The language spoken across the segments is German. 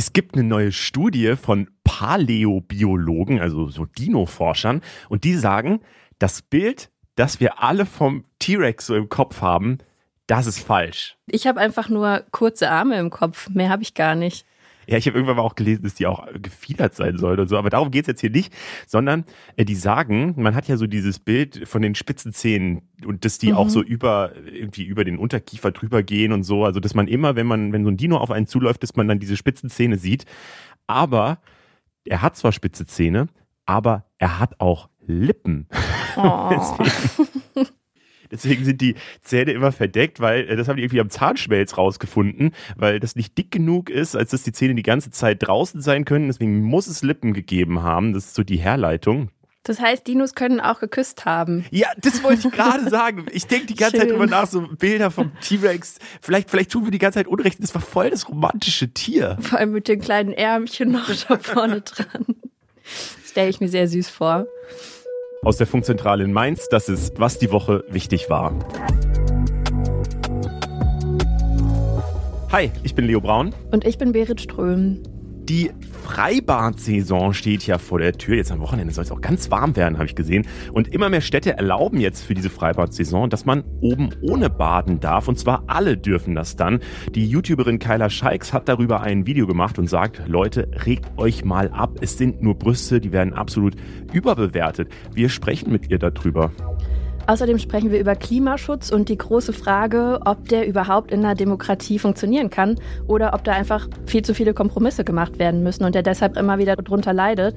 Es gibt eine neue Studie von Paläobiologen, also so Dino-Forschern, und die sagen, das Bild, das wir alle vom T-Rex so im Kopf haben, das ist falsch. Ich habe einfach nur kurze Arme im Kopf, mehr habe ich gar nicht. Ja, ich habe irgendwann mal auch gelesen, dass die auch gefiedert sein soll und so, aber darum geht's jetzt hier nicht, sondern äh, die sagen, man hat ja so dieses Bild von den spitzen Zähnen und dass die mhm. auch so über irgendwie über den Unterkiefer drüber gehen und so, also dass man immer, wenn man, wenn so ein Dino auf einen zuläuft, dass man dann diese spitzen Zähne sieht. Aber er hat zwar spitze Zähne, aber er hat auch Lippen. Oh. Deswegen sind die Zähne immer verdeckt, weil äh, das haben die irgendwie am Zahnschmelz rausgefunden, weil das nicht dick genug ist, als dass die Zähne die ganze Zeit draußen sein können. Deswegen muss es Lippen gegeben haben. Das ist so die Herleitung. Das heißt, Dinos können auch geküsst haben. Ja, das wollte ich gerade sagen. Ich denke die ganze Schön. Zeit immer nach, so Bilder vom T-Rex. Vielleicht, vielleicht tun wir die ganze Zeit Unrecht. Das war voll das romantische Tier. Vor allem mit den kleinen Ärmchen noch da vorne dran. Das stelle ich mir sehr süß vor aus der Funkzentrale in Mainz. Das ist, was die Woche wichtig war. Hi, ich bin Leo Braun. Und ich bin Berit Ström. Die Freibad-Saison steht ja vor der Tür. Jetzt am Wochenende soll es auch ganz warm werden, habe ich gesehen. Und immer mehr Städte erlauben jetzt für diese Freibad-Saison, dass man oben ohne baden darf. Und zwar alle dürfen das dann. Die YouTuberin Kyla Scheiks hat darüber ein Video gemacht und sagt, Leute, regt euch mal ab. Es sind nur Brüste, die werden absolut überbewertet. Wir sprechen mit ihr darüber. Außerdem sprechen wir über Klimaschutz und die große Frage, ob der überhaupt in einer Demokratie funktionieren kann oder ob da einfach viel zu viele Kompromisse gemacht werden müssen und der deshalb immer wieder darunter leidet.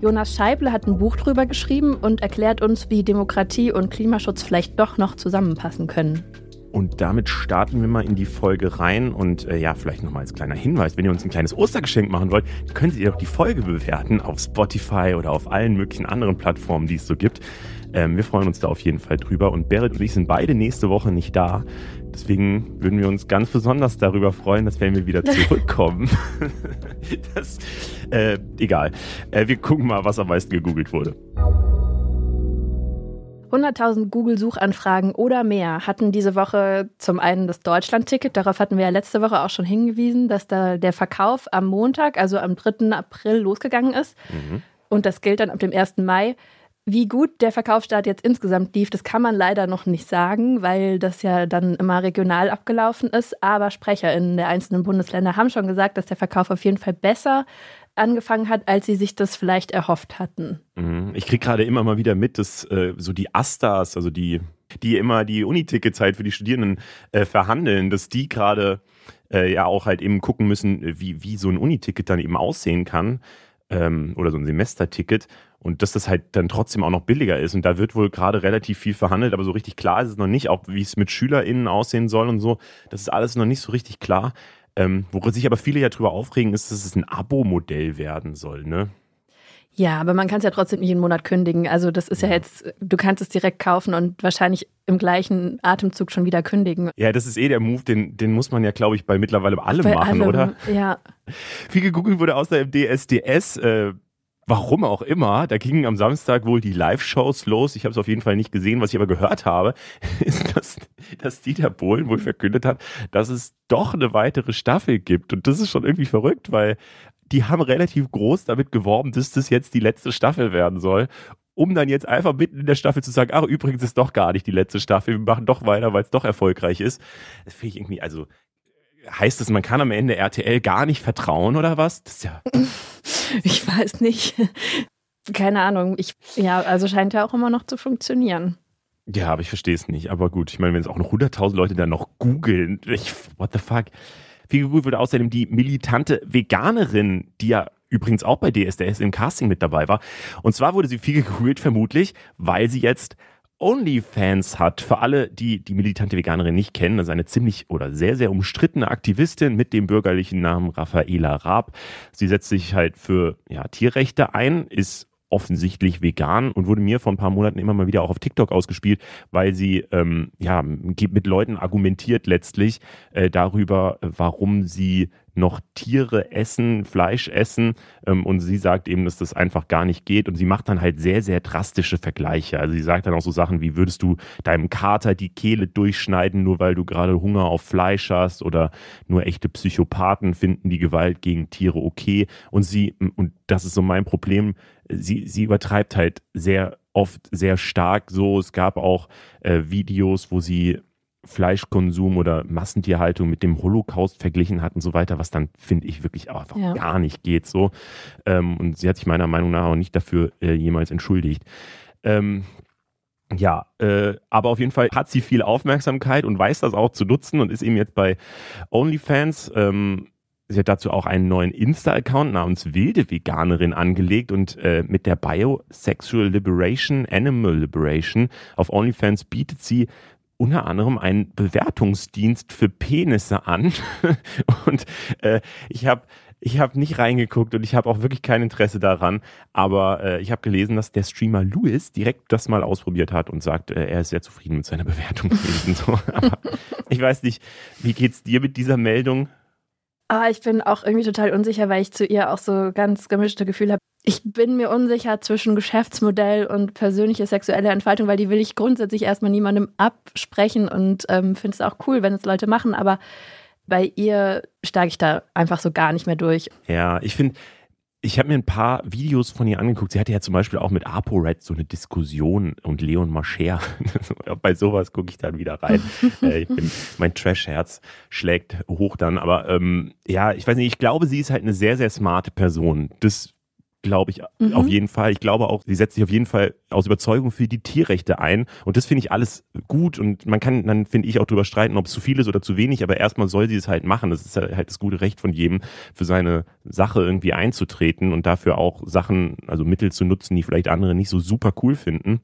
Jonas Scheible hat ein Buch drüber geschrieben und erklärt uns, wie Demokratie und Klimaschutz vielleicht doch noch zusammenpassen können. Und damit starten wir mal in die Folge rein. Und äh, ja, vielleicht nochmal als kleiner Hinweis, wenn ihr uns ein kleines Ostergeschenk machen wollt, könnt ihr auch die Folge bewerten auf Spotify oder auf allen möglichen anderen Plattformen, die es so gibt. Ähm, wir freuen uns da auf jeden Fall drüber. Und Berit und ich sind beide nächste Woche nicht da. Deswegen würden wir uns ganz besonders darüber freuen, dass wenn wir wieder zurückkommen. das, äh, egal. Äh, wir gucken mal, was am meisten gegoogelt wurde. 100.000 Google-Suchanfragen oder mehr hatten diese Woche zum einen das Deutschland-Ticket. Darauf hatten wir ja letzte Woche auch schon hingewiesen, dass da der Verkauf am Montag, also am 3. April, losgegangen ist. Mhm. Und das gilt dann ab dem 1. Mai. Wie gut der Verkaufsstart jetzt insgesamt lief, das kann man leider noch nicht sagen, weil das ja dann immer regional abgelaufen ist. Aber SprecherInnen der einzelnen Bundesländer haben schon gesagt, dass der Verkauf auf jeden Fall besser angefangen hat, als sie sich das vielleicht erhofft hatten. Mhm. Ich kriege gerade immer mal wieder mit, dass äh, so die Astas, also die, die immer die Uniticket-Zeit für die Studierenden äh, verhandeln, dass die gerade äh, ja auch halt eben gucken müssen, wie, wie so ein Uniticket dann eben aussehen kann ähm, oder so ein Semesterticket und dass das halt dann trotzdem auch noch billiger ist. Und da wird wohl gerade relativ viel verhandelt, aber so richtig klar ist es noch nicht, auch wie es mit SchülerInnen aussehen soll und so. Das ist alles noch nicht so richtig klar. Ähm, worüber sich aber viele ja drüber aufregen, ist, dass es ein Abo-Modell werden soll, ne? Ja, aber man kann es ja trotzdem nicht jeden Monat kündigen. Also das ist ja. ja jetzt, du kannst es direkt kaufen und wahrscheinlich im gleichen Atemzug schon wieder kündigen. Ja, das ist eh der Move, den, den muss man ja, glaube ich, bei mittlerweile allem bei machen, allem, oder? Ja. Viel gegoogelt wurde außer im DSDS. Äh, Warum auch immer, da gingen am Samstag wohl die Live-Shows los. Ich habe es auf jeden Fall nicht gesehen. Was ich aber gehört habe, ist, dass, dass Dieter Bohlen wohl verkündet hat, dass es doch eine weitere Staffel gibt. Und das ist schon irgendwie verrückt, weil die haben relativ groß damit geworben, dass das jetzt die letzte Staffel werden soll. Um dann jetzt einfach mitten in der Staffel zu sagen, ach, übrigens ist doch gar nicht die letzte Staffel, wir machen doch weiter, weil es doch erfolgreich ist. Das finde ich irgendwie, also heißt das, man kann am Ende RTL gar nicht vertrauen oder was? Das ist ja. Ich weiß nicht. Keine Ahnung. Ich, ja, also scheint ja auch immer noch zu funktionieren. Ja, aber ich verstehe es nicht. Aber gut, ich meine, wenn es auch noch 100.000 Leute dann noch googeln, what the fuck. Viel gegoogelt wurde außerdem die militante Veganerin, die ja übrigens auch bei DSDS im Casting mit dabei war. Und zwar wurde sie viel gegoogelt, vermutlich, weil sie jetzt OnlyFans hat. Für alle, die die militante Veganerin nicht kennen, das ist eine ziemlich oder sehr, sehr umstrittene Aktivistin mit dem bürgerlichen Namen Raffaela Raab. Sie setzt sich halt für ja, Tierrechte ein, ist offensichtlich vegan und wurde mir vor ein paar Monaten immer mal wieder auch auf TikTok ausgespielt, weil sie ähm, ja mit Leuten argumentiert letztlich äh, darüber, warum sie noch Tiere essen, Fleisch essen. Ähm, und sie sagt eben, dass das einfach gar nicht geht. Und sie macht dann halt sehr, sehr drastische Vergleiche. Also sie sagt dann auch so Sachen wie, würdest du deinem Kater die Kehle durchschneiden, nur weil du gerade Hunger auf Fleisch hast? Oder nur echte Psychopathen finden die Gewalt gegen Tiere okay. Und sie, und das ist so mein Problem, sie, sie übertreibt halt sehr oft sehr stark so. Es gab auch äh, Videos, wo sie Fleischkonsum oder Massentierhaltung mit dem Holocaust verglichen hat und so weiter, was dann, finde ich, wirklich einfach ja. gar nicht geht so. Ähm, und sie hat sich meiner Meinung nach auch nicht dafür äh, jemals entschuldigt. Ähm, ja, äh, aber auf jeden Fall hat sie viel Aufmerksamkeit und weiß das auch zu nutzen und ist eben jetzt bei OnlyFans. Ähm, sie hat dazu auch einen neuen Insta-Account namens Wilde Veganerin angelegt und äh, mit der Bio Sexual Liberation, Animal Liberation auf OnlyFans bietet sie unter anderem einen Bewertungsdienst für Penisse an. und äh, ich habe ich habe nicht reingeguckt und ich habe auch wirklich kein Interesse daran. Aber äh, ich habe gelesen, dass der Streamer Louis direkt das mal ausprobiert hat und sagt, äh, er ist sehr zufrieden mit seiner Bewertung. Aber ich weiß nicht, wie geht's dir mit dieser Meldung? Ah, ich bin auch irgendwie total unsicher, weil ich zu ihr auch so ganz gemischte Gefühle habe. Ich bin mir unsicher zwischen Geschäftsmodell und persönliche sexuelle Entfaltung, weil die will ich grundsätzlich erstmal niemandem absprechen und ähm, finde es auch cool, wenn es Leute machen, aber bei ihr steige ich da einfach so gar nicht mehr durch. Ja, ich finde, ich habe mir ein paar Videos von ihr angeguckt. Sie hatte ja zum Beispiel auch mit ApoRed so eine Diskussion und Leon Mascher. Bei sowas gucke ich dann wieder rein. äh, bin, mein Trash-Herz schlägt hoch dann. Aber ähm, ja, ich weiß nicht, ich glaube, sie ist halt eine sehr, sehr smarte Person. Das glaube ich mhm. auf jeden Fall. Ich glaube auch, sie setzt sich auf jeden Fall aus Überzeugung für die Tierrechte ein. Und das finde ich alles gut. Und man kann dann, finde ich, auch darüber streiten, ob es zu viel ist oder zu wenig. Aber erstmal soll sie es halt machen. Das ist halt das gute Recht von jedem, für seine Sache irgendwie einzutreten und dafür auch Sachen, also Mittel zu nutzen, die vielleicht andere nicht so super cool finden.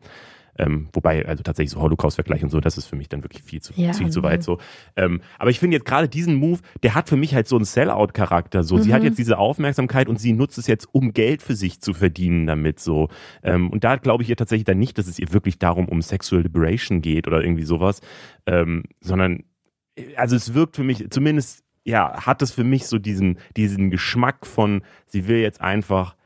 Ähm, wobei, also tatsächlich so Holocaust-Vergleich und so, das ist für mich dann wirklich viel zu, ja, viel zu weit so. Ähm, aber ich finde jetzt gerade diesen Move, der hat für mich halt so einen Sell-out-Charakter. So, mhm. sie hat mhm. jetzt diese Aufmerksamkeit und sie nutzt es jetzt, um Geld für sich zu verdienen damit. So. Ähm, und da glaube ich ihr tatsächlich dann nicht, dass es ihr wirklich darum um Sexual Liberation geht oder irgendwie sowas, ähm, sondern also es wirkt für mich, zumindest ja, hat es für mich so diesen, diesen Geschmack von, sie will jetzt einfach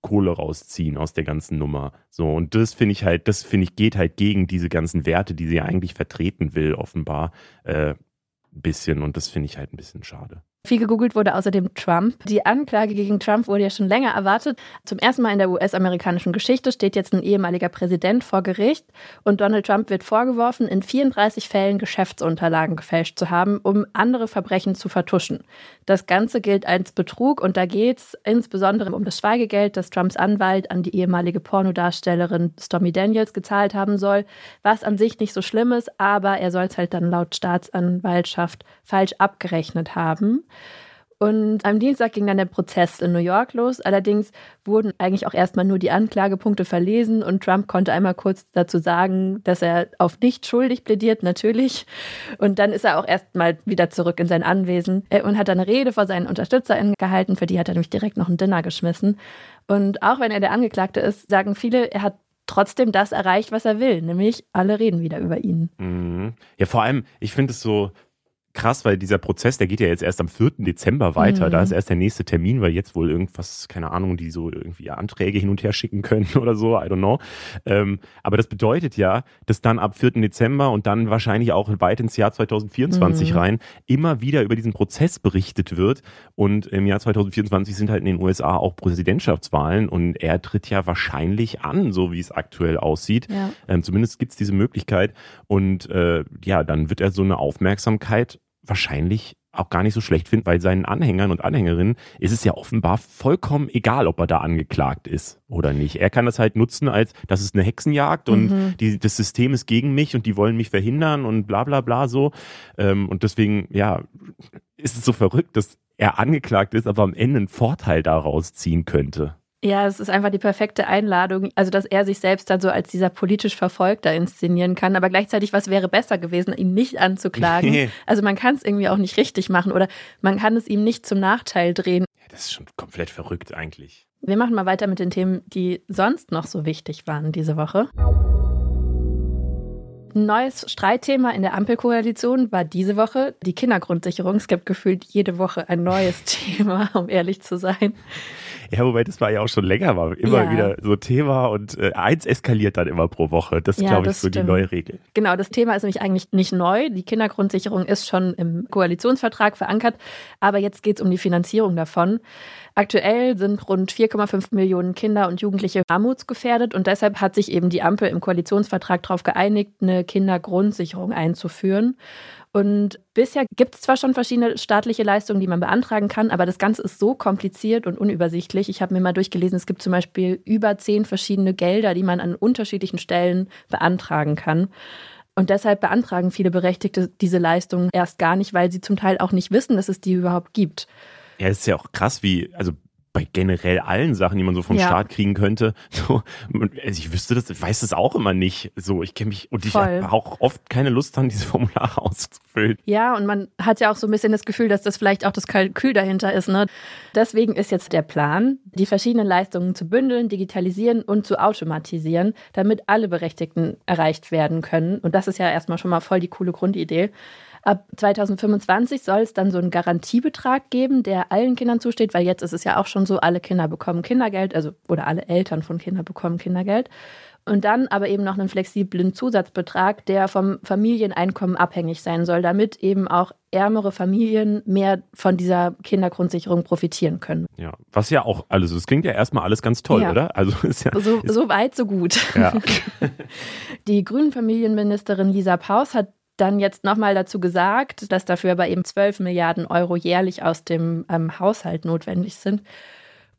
Kohle rausziehen aus der ganzen Nummer. So, und das finde ich halt, das finde ich, geht halt gegen diese ganzen Werte, die sie eigentlich vertreten will, offenbar, äh, bisschen. Und das finde ich halt ein bisschen schade. Viel gegoogelt wurde außerdem Trump. Die Anklage gegen Trump wurde ja schon länger erwartet. Zum ersten Mal in der US-amerikanischen Geschichte steht jetzt ein ehemaliger Präsident vor Gericht und Donald Trump wird vorgeworfen, in 34 Fällen Geschäftsunterlagen gefälscht zu haben, um andere Verbrechen zu vertuschen. Das Ganze gilt als Betrug und da geht es insbesondere um das Schweigegeld, das Trumps Anwalt an die ehemalige Pornodarstellerin Stormy Daniels gezahlt haben soll, was an sich nicht so schlimm ist, aber er soll es halt dann laut Staatsanwaltschaft falsch abgerechnet haben. Und am Dienstag ging dann der Prozess in New York los. Allerdings wurden eigentlich auch erstmal nur die Anklagepunkte verlesen und Trump konnte einmal kurz dazu sagen, dass er auf nicht schuldig plädiert, natürlich. Und dann ist er auch erstmal wieder zurück in sein Anwesen äh, und hat eine Rede vor seinen UnterstützerInnen gehalten. Für die hat er nämlich direkt noch ein Dinner geschmissen. Und auch wenn er der Angeklagte ist, sagen viele, er hat trotzdem das erreicht, was er will, nämlich alle reden wieder über ihn. Mhm. Ja, vor allem, ich finde es so, krass, weil dieser Prozess, der geht ja jetzt erst am 4. Dezember weiter. Mhm. Da ist erst der nächste Termin, weil jetzt wohl irgendwas, keine Ahnung, die so irgendwie Anträge hin und her schicken können oder so, I don't know. Ähm, aber das bedeutet ja, dass dann ab 4. Dezember und dann wahrscheinlich auch weit ins Jahr 2024 mhm. rein immer wieder über diesen Prozess berichtet wird. Und im Jahr 2024 sind halt in den USA auch Präsidentschaftswahlen und er tritt ja wahrscheinlich an, so wie es aktuell aussieht. Ja. Ähm, zumindest gibt es diese Möglichkeit. Und äh, ja, dann wird er so eine Aufmerksamkeit wahrscheinlich auch gar nicht so schlecht finden, weil seinen Anhängern und Anhängerinnen ist es ja offenbar vollkommen egal, ob er da angeklagt ist oder nicht. Er kann das halt nutzen als, das ist eine Hexenjagd und mhm. die, das System ist gegen mich und die wollen mich verhindern und bla bla bla so. Ähm, und deswegen, ja, ist es so verrückt, dass er angeklagt ist, aber am Ende einen Vorteil daraus ziehen könnte. Ja, es ist einfach die perfekte Einladung, also dass er sich selbst dann so als dieser politisch Verfolgter inszenieren kann. Aber gleichzeitig, was wäre besser gewesen, ihn nicht anzuklagen? also man kann es irgendwie auch nicht richtig machen oder man kann es ihm nicht zum Nachteil drehen. Ja, das ist schon komplett verrückt eigentlich. Wir machen mal weiter mit den Themen, die sonst noch so wichtig waren diese Woche. Ein neues Streitthema in der Ampelkoalition war diese Woche die Kindergrundsicherung. Es gibt gefühlt jede Woche ein neues Thema, um ehrlich zu sein. Ja, wobei das war ja auch schon länger, war immer ja. wieder so Thema und äh, eins eskaliert dann immer pro Woche. Das ist, ja, glaube ich, so stimmt. die neue Regel. Genau, das Thema ist nämlich eigentlich nicht neu. Die Kindergrundsicherung ist schon im Koalitionsvertrag verankert, aber jetzt geht es um die Finanzierung davon. Aktuell sind rund 4,5 Millionen Kinder und Jugendliche armutsgefährdet und deshalb hat sich eben die Ampel im Koalitionsvertrag darauf geeinigt, eine Kindergrundsicherung einzuführen. Und bisher gibt es zwar schon verschiedene staatliche Leistungen, die man beantragen kann, aber das Ganze ist so kompliziert und unübersichtlich. Ich habe mir mal durchgelesen, es gibt zum Beispiel über zehn verschiedene Gelder, die man an unterschiedlichen Stellen beantragen kann. Und deshalb beantragen viele Berechtigte diese Leistungen erst gar nicht, weil sie zum Teil auch nicht wissen, dass es die überhaupt gibt. Ja, es ist ja auch krass, wie, also bei generell allen Sachen, die man so vom ja. Staat kriegen könnte. So, also ich wüsste das, ich weiß das auch immer nicht. So, ich kenne mich und ich habe auch oft keine Lust dann diese Formulare auszufüllen. Ja, und man hat ja auch so ein bisschen das Gefühl, dass das vielleicht auch das Kalkül dahinter ist. Ne? Deswegen ist jetzt der Plan, die verschiedenen Leistungen zu bündeln, digitalisieren und zu automatisieren, damit alle Berechtigten erreicht werden können. Und das ist ja erstmal schon mal voll die coole Grundidee. Ab 2025 soll es dann so einen Garantiebetrag geben, der allen Kindern zusteht, weil jetzt ist es ja auch schon so, alle Kinder bekommen Kindergeld, also oder alle Eltern von Kindern bekommen Kindergeld. Und dann aber eben noch einen flexiblen Zusatzbetrag, der vom Familieneinkommen abhängig sein soll, damit eben auch ärmere Familien mehr von dieser Kindergrundsicherung profitieren können. Ja, was ja auch alles, das klingt ja erstmal alles ganz toll, ja. oder? Also ist ja, so, ist so weit, so gut. Ja. Die grünen Familienministerin Lisa Paus hat dann jetzt nochmal dazu gesagt, dass dafür aber eben 12 Milliarden Euro jährlich aus dem ähm, Haushalt notwendig sind.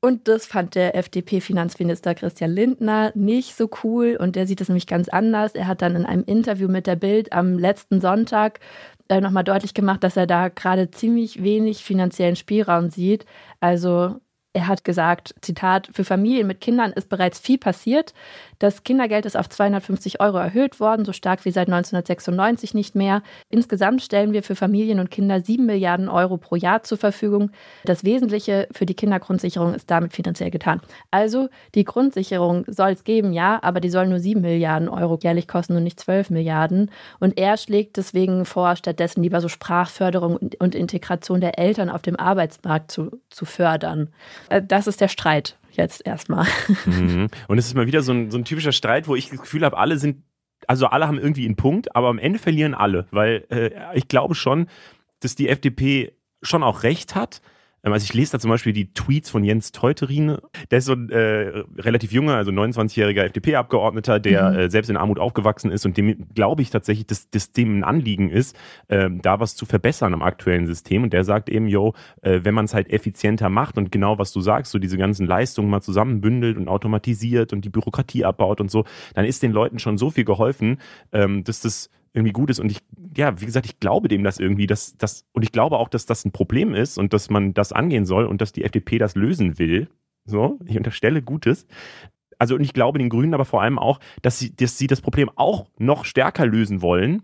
Und das fand der FDP-Finanzminister Christian Lindner nicht so cool und der sieht es nämlich ganz anders. Er hat dann in einem Interview mit der Bild am letzten Sonntag äh, nochmal deutlich gemacht, dass er da gerade ziemlich wenig finanziellen Spielraum sieht. Also er hat gesagt, Zitat, für Familien mit Kindern ist bereits viel passiert. Das Kindergeld ist auf 250 Euro erhöht worden, so stark wie seit 1996 nicht mehr. Insgesamt stellen wir für Familien und Kinder 7 Milliarden Euro pro Jahr zur Verfügung. Das Wesentliche für die Kindergrundsicherung ist damit finanziell getan. Also die Grundsicherung soll es geben, ja, aber die soll nur 7 Milliarden Euro jährlich kosten und nicht 12 Milliarden. Und er schlägt deswegen vor, stattdessen lieber so Sprachförderung und Integration der Eltern auf dem Arbeitsmarkt zu, zu fördern. Äh, das ist der Streit jetzt erstmal. Mhm. Und es ist mal wieder so ein, so ein typischer Streit, wo ich das Gefühl habe, alle sind, also alle haben irgendwie einen Punkt, aber am Ende verlieren alle, weil äh, ich glaube schon, dass die FDP schon auch recht hat, also ich lese da zum Beispiel die Tweets von Jens Teuterine. Der ist so ein äh, relativ junger, also 29-jähriger FDP-Abgeordneter, der mhm. äh, selbst in Armut aufgewachsen ist und dem glaube ich tatsächlich, dass, dass dem ein Anliegen ist, äh, da was zu verbessern am aktuellen System. Und der sagt eben, yo, äh, wenn man es halt effizienter macht und genau was du sagst, so diese ganzen Leistungen mal zusammenbündelt und automatisiert und die Bürokratie abbaut und so, dann ist den Leuten schon so viel geholfen, ähm, dass das irgendwie gut ist. Und ich, ja, wie gesagt, ich glaube dem das irgendwie, dass das, und ich glaube auch, dass das ein Problem ist und dass man das angehen soll und dass die FDP das lösen will. So, ich unterstelle Gutes. Also, und ich glaube den Grünen aber vor allem auch, dass sie, dass sie das Problem auch noch stärker lösen wollen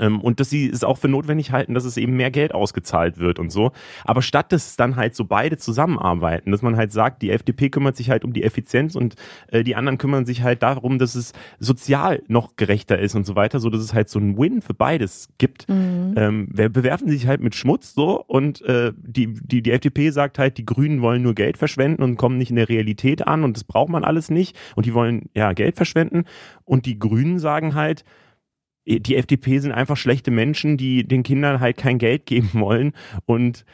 und dass sie es auch für notwendig halten, dass es eben mehr Geld ausgezahlt wird und so. Aber statt dass dann halt so beide zusammenarbeiten, dass man halt sagt, die FDP kümmert sich halt um die Effizienz und äh, die anderen kümmern sich halt darum, dass es sozial noch gerechter ist und so weiter, so dass es halt so ein Win für beides gibt. Mhm. Ähm, bewerfen sich halt mit Schmutz so und äh, die, die, die FDP sagt halt, die Grünen wollen nur Geld verschwenden und kommen nicht in der Realität an und das braucht man alles nicht und die wollen ja Geld verschwenden und die Grünen sagen halt, die FDP sind einfach schlechte Menschen, die den Kindern halt kein Geld geben wollen und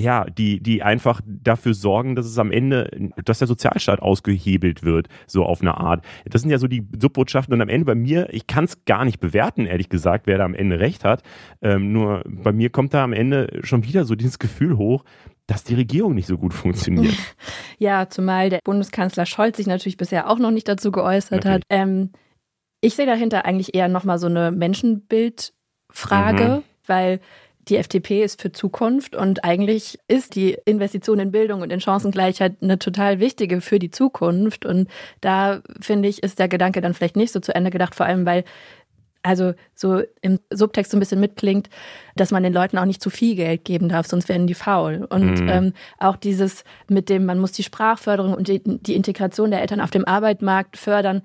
ja, die, die einfach dafür sorgen, dass es am Ende, dass der Sozialstaat ausgehebelt wird, so auf eine Art. Das sind ja so die Subbotschaften und am Ende bei mir, ich kann es gar nicht bewerten, ehrlich gesagt, wer da am Ende recht hat. Ähm, nur bei mir kommt da am Ende schon wieder so dieses Gefühl hoch, dass die Regierung nicht so gut funktioniert. Ja, zumal der Bundeskanzler Scholz sich natürlich bisher auch noch nicht dazu geäußert okay. hat. Ähm, ich sehe dahinter eigentlich eher nochmal so eine Menschenbildfrage, mhm. weil die FDP ist für Zukunft und eigentlich ist die Investition in Bildung und in Chancengleichheit eine total wichtige für die Zukunft. Und da finde ich, ist der Gedanke dann vielleicht nicht so zu Ende gedacht, vor allem weil also so im Subtext so ein bisschen mitklingt, dass man den Leuten auch nicht zu viel Geld geben darf, sonst werden die faul. Und mhm. ähm, auch dieses mit dem, man muss die Sprachförderung und die, die Integration der Eltern auf dem Arbeitsmarkt fördern,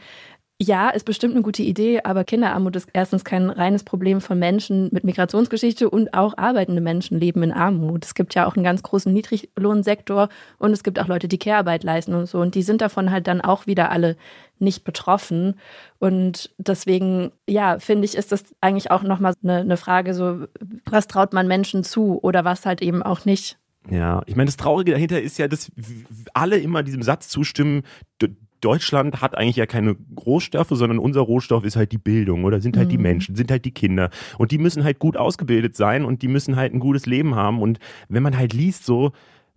Ja, ist bestimmt eine gute Idee, aber Kinderarmut ist erstens kein reines Problem von Menschen mit Migrationsgeschichte und auch arbeitende Menschen leben in Armut. Es gibt ja auch einen ganz großen Niedriglohnsektor und es gibt auch Leute, die Care-Arbeit leisten und so und die sind davon halt dann auch wieder alle nicht betroffen und deswegen, ja, finde ich, ist das eigentlich auch nochmal eine, eine Frage so, was traut man Menschen zu oder was halt eben auch nicht. Ja, ich meine, das Traurige dahinter ist ja, dass alle immer diesem Satz zustimmen, Deutschland hat eigentlich ja keine Rohstoffe, sondern unser Rohstoff ist halt die Bildung oder sind halt mhm. die Menschen, sind halt die Kinder. Und die müssen halt gut ausgebildet sein und die müssen halt ein gutes Leben haben. Und wenn man halt liest, so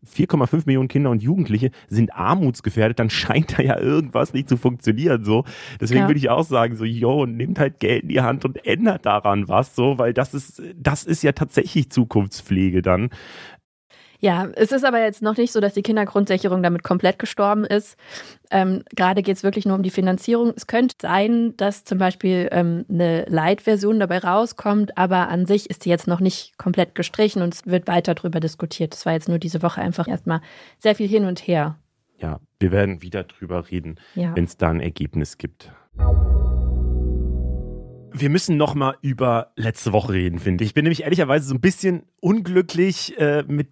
4,5 Millionen Kinder und Jugendliche sind armutsgefährdet, dann scheint da ja irgendwas nicht zu funktionieren. So. Deswegen ja. würde ich auch sagen, so, yo, nehmt halt Geld in die Hand und ändert daran was, so, weil das ist, das ist ja tatsächlich Zukunftspflege dann. Ja, es ist aber jetzt noch nicht so, dass die Kindergrundsicherung damit komplett gestorben ist. Ähm, gerade geht es wirklich nur um die Finanzierung. Es könnte sein, dass zum Beispiel ähm, eine Light-Version dabei rauskommt, aber an sich ist sie jetzt noch nicht komplett gestrichen und es wird weiter darüber diskutiert. Das war jetzt nur diese Woche einfach erstmal sehr viel hin und her. Ja, wir werden wieder drüber reden, ja. wenn es da ein Ergebnis gibt. Wir müssen noch mal über letzte Woche reden, finde ich. Ich bin nämlich ehrlicherweise so ein bisschen unglücklich äh, mit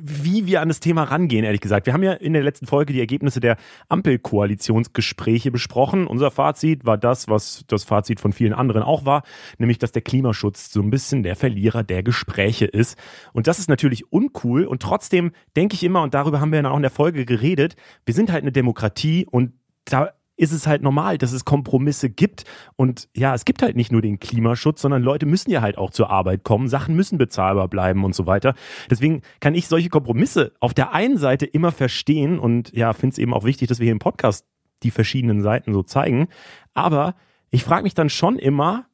wie wir an das Thema rangehen, ehrlich gesagt. Wir haben ja in der letzten Folge die Ergebnisse der Ampelkoalitionsgespräche besprochen. Unser Fazit war das, was das Fazit von vielen anderen auch war, nämlich, dass der Klimaschutz so ein bisschen der Verlierer der Gespräche ist. Und das ist natürlich uncool. Und trotzdem denke ich immer, und darüber haben wir ja auch in der Folge geredet, wir sind halt eine Demokratie und da ist es halt normal, dass es Kompromisse gibt. Und ja, es gibt halt nicht nur den Klimaschutz, sondern Leute müssen ja halt auch zur Arbeit kommen, Sachen müssen bezahlbar bleiben und so weiter. Deswegen kann ich solche Kompromisse auf der einen Seite immer verstehen und ja, finde es eben auch wichtig, dass wir hier im Podcast die verschiedenen Seiten so zeigen. Aber ich frage mich dann schon immer,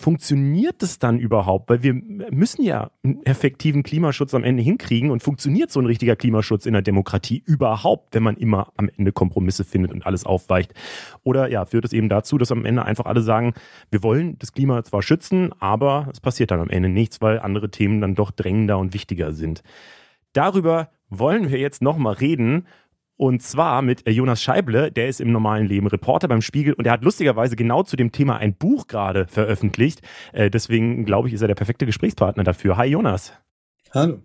funktioniert es dann überhaupt? Weil wir müssen ja einen effektiven Klimaschutz am Ende hinkriegen und funktioniert so ein richtiger Klimaschutz in der Demokratie überhaupt, wenn man immer am Ende Kompromisse findet und alles aufweicht? Oder ja, führt es eben dazu, dass am Ende einfach alle sagen, wir wollen das Klima zwar schützen, aber es passiert dann am Ende nichts, weil andere Themen dann doch drängender und wichtiger sind. Darüber wollen wir jetzt nochmal reden und zwar mit äh, Jonas Scheible, der ist im normalen Leben Reporter beim Spiegel und er hat lustigerweise genau zu dem Thema ein Buch gerade veröffentlicht. Äh, deswegen glaube ich, ist er der perfekte Gesprächspartner dafür. Hi Jonas. Hallo,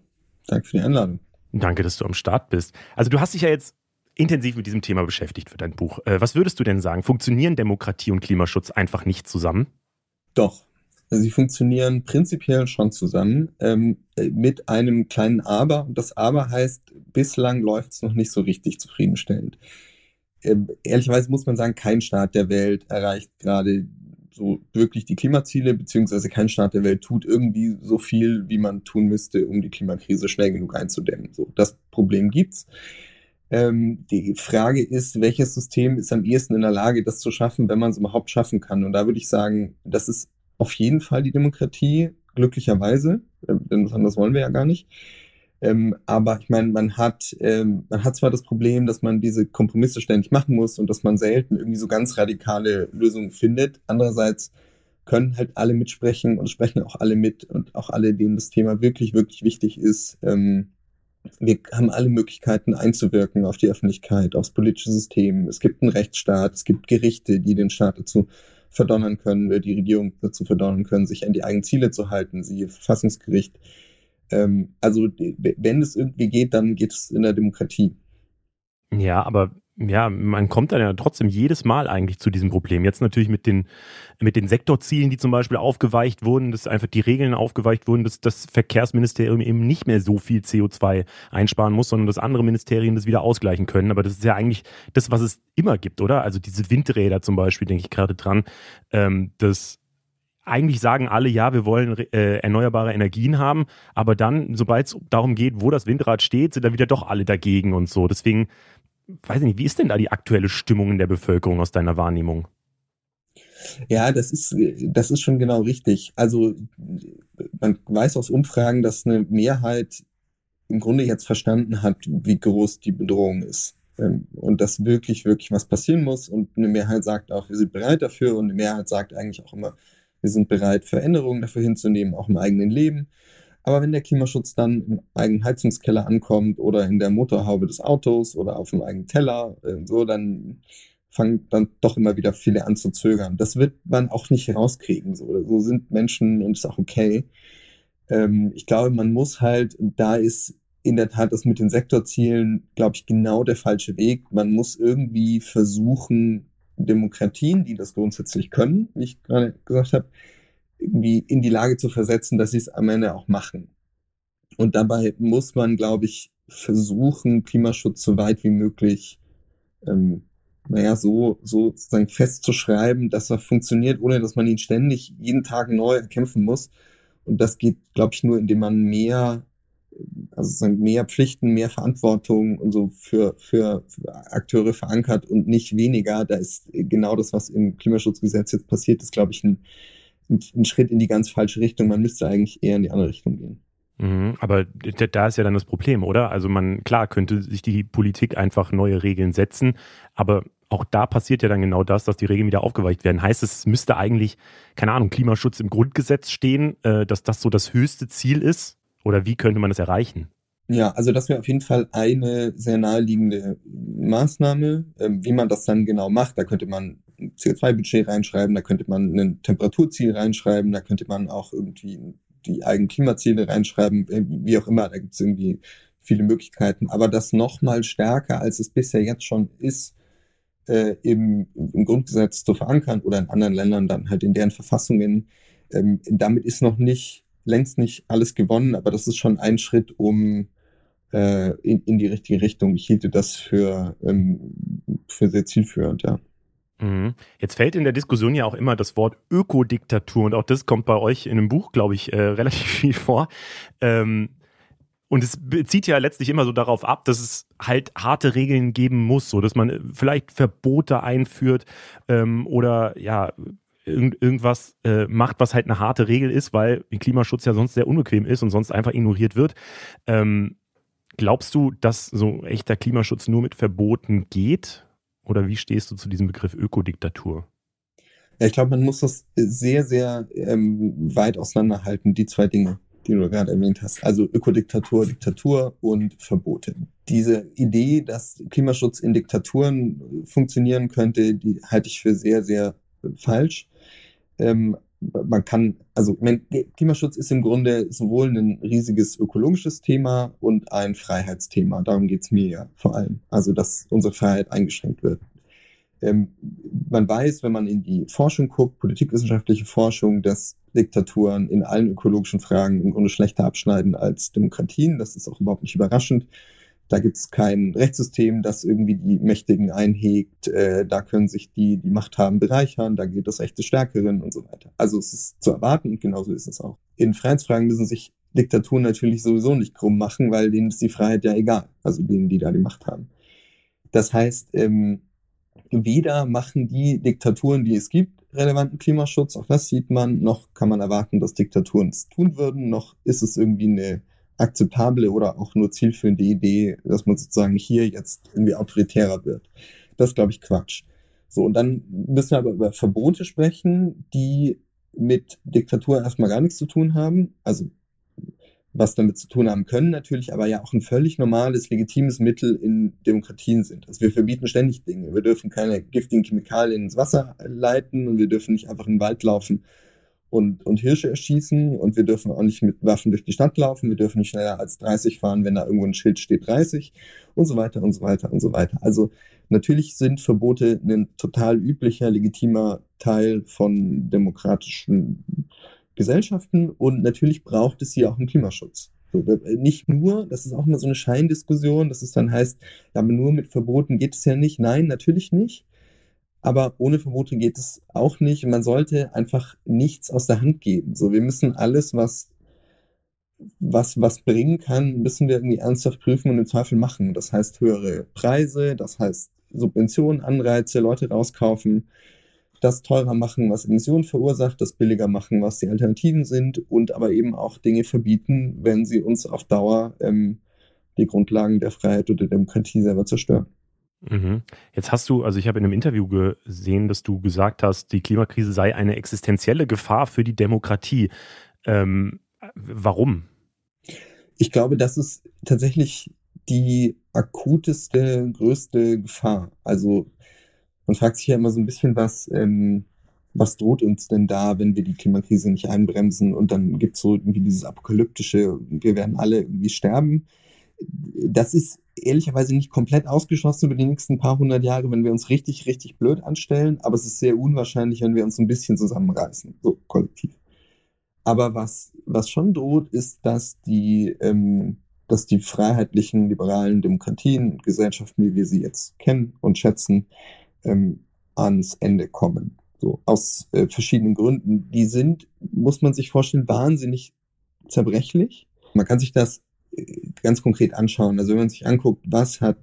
danke für die Einladung. Danke, dass du am Start bist. Also du hast dich ja jetzt intensiv mit diesem Thema beschäftigt für dein Buch. Äh, was würdest du denn sagen? Funktionieren Demokratie und Klimaschutz einfach nicht zusammen? Doch, Sie funktionieren prinzipiell schon zusammen ähm, mit einem kleinen Aber. Und das Aber heißt, bislang läuft es noch nicht so richtig zufriedenstellend. Ähm, ehrlicherweise muss man sagen, kein Staat der Welt erreicht gerade so wirklich die Klimaziele, beziehungsweise kein Staat der Welt tut irgendwie so viel, wie man tun müsste, um die Klimakrise schnell genug einzudämmen. So, das Problem gibt's. Ähm, die Frage ist, welches System ist am ehesten in der Lage, das zu schaffen, wenn man es überhaupt schaffen kann? Und da würde ich sagen, das ist auf jeden Fall die Demokratie, glücklicherweise, äh, denn was wollen wir ja gar nicht. Ähm, aber ich meine, man hat, ähm, man hat zwar das Problem, dass man diese Kompromisse ständig machen muss und dass man selten irgendwie so ganz radikale Lösungen findet. Andererseits können halt alle mitsprechen und sprechen auch alle mit und auch alle, denen das Thema wirklich, wirklich wichtig ist. Ähm, wir haben alle Möglichkeiten einzuwirken auf die Öffentlichkeit, aufs politische System. Es gibt einen Rechtsstaat, es gibt Gerichte, die den Staat dazu verdonnern können, die Regierung dazu verdonnern können, sich an die eigenen Ziele zu halten, sie Verfassungsgericht. Ähm, also wenn es irgendwie geht, dann geht es in der Demokratie. Ja, aber ja, man kommt dann ja trotzdem jedes Mal eigentlich zu diesem Problem. Jetzt natürlich mit den, mit den Sektorzielen, die zum Beispiel aufgeweicht wurden, dass einfach die Regeln aufgeweicht wurden, dass das Verkehrsministerium eben nicht mehr so viel CO2 einsparen muss, sondern dass andere Ministerien das wieder ausgleichen können. Aber das ist ja eigentlich das, was es immer gibt, oder? Also diese Windräder zum Beispiel, denke ich gerade dran, ähm, dass eigentlich sagen alle, ja, wir wollen äh, erneuerbare Energien haben, aber dann, sobald es darum geht, wo das Windrad steht, sind dann wieder doch alle dagegen und so. Deswegen weiß ich nicht, wie ist denn da die aktuelle Stimmung in der Bevölkerung aus deiner Wahrnehmung? Ja, das ist, das ist schon genau richtig. Also man weiß aus Umfragen, dass eine Mehrheit im Grunde jetzt verstanden hat, wie groß die Bedrohung ist. Ähm, und dass wirklich, wirklich was passieren muss. Und eine Mehrheit sagt auch, wir sind bereit dafür. Und eine Mehrheit sagt eigentlich auch immer, wir sind bereit, Veränderungen dafür hinzunehmen, auch im eigenen Leben. Aber wenn der Klimaschutz dann im eigenen Heizungskeller ankommt oder in der Motorhaube des Autos oder auf dem eigenen Teller, äh, so, dann fangen dann doch immer wieder viele an zu zögern. Das wird man auch nicht rauskriegen. So, so sind Menschen und ist auch okay. Ähm, ich glaube, man muss halt, da ist in der Tat das mit den Sektorzielen, glaube ich, genau der falsche Weg. Man muss irgendwie versuchen, Demokratien, die das grundsätzlich können, wie ich gerade gesagt habe, irgendwie in die Lage zu versetzen, dass sie es am Ende auch machen. Und dabei muss man, glaube ich, versuchen, Klimaschutz so weit wie möglich, ähm, naja, so, so sozusagen festzuschreiben, dass er funktioniert, ohne dass man ihn ständig jeden Tag neu erkämpfen muss. Und das geht, glaube ich, nur, indem man mehr, also sozusagen mehr Pflichten, mehr Verantwortung und so für, für, für Akteure verankert und nicht weniger. Da ist genau das, was im Klimaschutzgesetz jetzt passiert ist, glaube ich, ein, ein Schritt in die ganz falsche Richtung. Man müsste eigentlich eher in die andere Richtung gehen. Mhm, aber da ist ja dann das Problem, oder? Also man, klar, könnte sich die Politik einfach neue Regeln setzen, aber auch da passiert ja dann genau das, dass die Regeln wieder aufgeweicht werden. Heißt es, müsste eigentlich, keine Ahnung, Klimaschutz im Grundgesetz stehen, äh, dass das so das höchste Ziel ist? Oder wie könnte man das erreichen? Ja, also das wäre auf jeden Fall eine sehr naheliegende Maßnahme. Ähm, wie man das dann genau macht, da könnte man ein CO2-Budget reinschreiben, da könnte man ein Temperaturziel reinschreiben, da könnte man auch irgendwie die eigenen Klimaziele reinschreiben, äh, wie auch immer, da gibt es irgendwie viele Möglichkeiten. Aber das noch mal stärker, als es bisher jetzt schon ist, äh, im, im Grundgesetz zu verankern oder in anderen Ländern dann halt in deren Verfassungen, ähm, damit ist noch nicht, längst nicht alles gewonnen, aber das ist schon ein Schritt, um äh, in, in die richtige Richtung. Ich hielte das für, ähm, für sehr zielführend, ja. Mhm. Jetzt fällt in der Diskussion ja auch immer das Wort Ökodiktatur und auch das kommt bei euch in einem Buch, glaube ich, äh, relativ viel vor. Ähm, und es bezieht ja letztlich immer so darauf ab, dass es halt harte Regeln geben muss, so dass man äh, vielleicht Verbote einführt ähm, oder ja irgend, irgendwas äh, macht, was halt eine harte Regel ist, weil Klimaschutz ja sonst sehr unbequem ist und sonst einfach ignoriert wird. Ähm, glaubst du, dass so echter Klimaschutz nur mit Verboten geht? Oder wie stehst du zu diesem Begriff Ökodiktatur? Ja, ich glaube, man muss das sehr, sehr ähm, weit auseinanderhalten, die zwei Dinge, die du gerade erwähnt hast. Also Ökodiktatur, Diktatur und Verbote. Diese Idee, dass Klimaschutz in Diktaturen funktionieren könnte, die halte ich für sehr, sehr falsch. Ähm, man kann, also Klimaschutz ist im Grunde sowohl ein riesiges ökologisches Thema und ein Freiheitsthema. Darum geht es mir ja vor allem. Also, dass unsere Freiheit eingeschränkt wird. Ähm, man weiß, wenn man in die Forschung guckt, politikwissenschaftliche Forschung, dass Diktaturen in allen ökologischen Fragen im Grunde schlechter abschneiden als Demokratien. Das ist auch überhaupt nicht überraschend. Da gibt es kein Rechtssystem, das irgendwie die Mächtigen einhegt. Äh, da können sich die, die Macht haben, bereichern. Da gilt das Recht des Stärkeren und so weiter. Also es ist zu erwarten und genauso ist es auch. In Freiheitsfragen müssen sich Diktaturen natürlich sowieso nicht krumm machen, weil denen ist die Freiheit ja egal. Also denen, die da die Macht haben. Das heißt, ähm, weder machen die Diktaturen, die es gibt, relevanten Klimaschutz, auch das sieht man, noch kann man erwarten, dass Diktaturen es tun würden, noch ist es irgendwie eine akzeptable oder auch nur zielführende Idee, dass man sozusagen hier jetzt irgendwie autoritärer wird. Das glaube ich, Quatsch. So, und dann müssen wir aber über Verbote sprechen, die mit Diktatur erstmal gar nichts zu tun haben. Also was damit zu tun haben können natürlich, aber ja auch ein völlig normales, legitimes Mittel in Demokratien sind. Also wir verbieten ständig Dinge. Wir dürfen keine giftigen Chemikalien ins Wasser leiten und wir dürfen nicht einfach in den Wald laufen und, und Hirsche erschießen und wir dürfen auch nicht mit Waffen durch die Stadt laufen, wir dürfen nicht schneller als 30 fahren, wenn da irgendwo ein Schild steht 30 und so weiter und so weiter und so weiter. Also natürlich sind Verbote ein total üblicher, legitimer Teil von demokratischen Gesellschaften und natürlich braucht es hier auch einen Klimaschutz. So, nicht nur, das ist auch immer so eine Scheindiskussion, dass es dann heißt, ja, aber nur mit Verboten geht es ja nicht. Nein, natürlich nicht. Aber ohne Verbote geht es auch nicht. Man sollte einfach nichts aus der Hand geben. So, wir müssen alles, was, was, was bringen kann, müssen wir irgendwie ernsthaft prüfen und im Zweifel machen. Das heißt höhere Preise, das heißt Subventionen, Anreize, Leute rauskaufen, das teurer machen, was Emissionen verursacht, das billiger machen, was die Alternativen sind und aber eben auch Dinge verbieten, wenn sie uns auf Dauer ähm, die Grundlagen der Freiheit oder der Demokratie selber zerstören. Mhm. Jetzt hast du, also ich habe in einem Interview gesehen, dass du gesagt hast, die Klimakrise sei eine existenzielle Gefahr für die Demokratie. Ähm, warum? Ich glaube, das ist tatsächlich die akuteste, größte Gefahr. Also man fragt sich ja immer so ein bisschen, was, ähm, was droht uns denn da, wenn wir die Klimakrise nicht einbremsen und dann gibt es so irgendwie dieses apokalyptische, wir werden alle irgendwie sterben. Das ist ehrlicherweise nicht komplett ausgeschlossen über die nächsten paar hundert Jahre, wenn wir uns richtig, richtig blöd anstellen, aber es ist sehr unwahrscheinlich, wenn wir uns ein bisschen zusammenreißen, so kollektiv. Aber was, was schon droht, ist, dass die, ähm, dass die freiheitlichen, liberalen Demokratien, Gesellschaften, wie wir sie jetzt kennen und schätzen, ähm, ans Ende kommen. So, aus äh, verschiedenen Gründen. Die sind, muss man sich vorstellen, wahnsinnig zerbrechlich. Man kann sich das ganz konkret anschauen. Also wenn man sich anguckt, was hat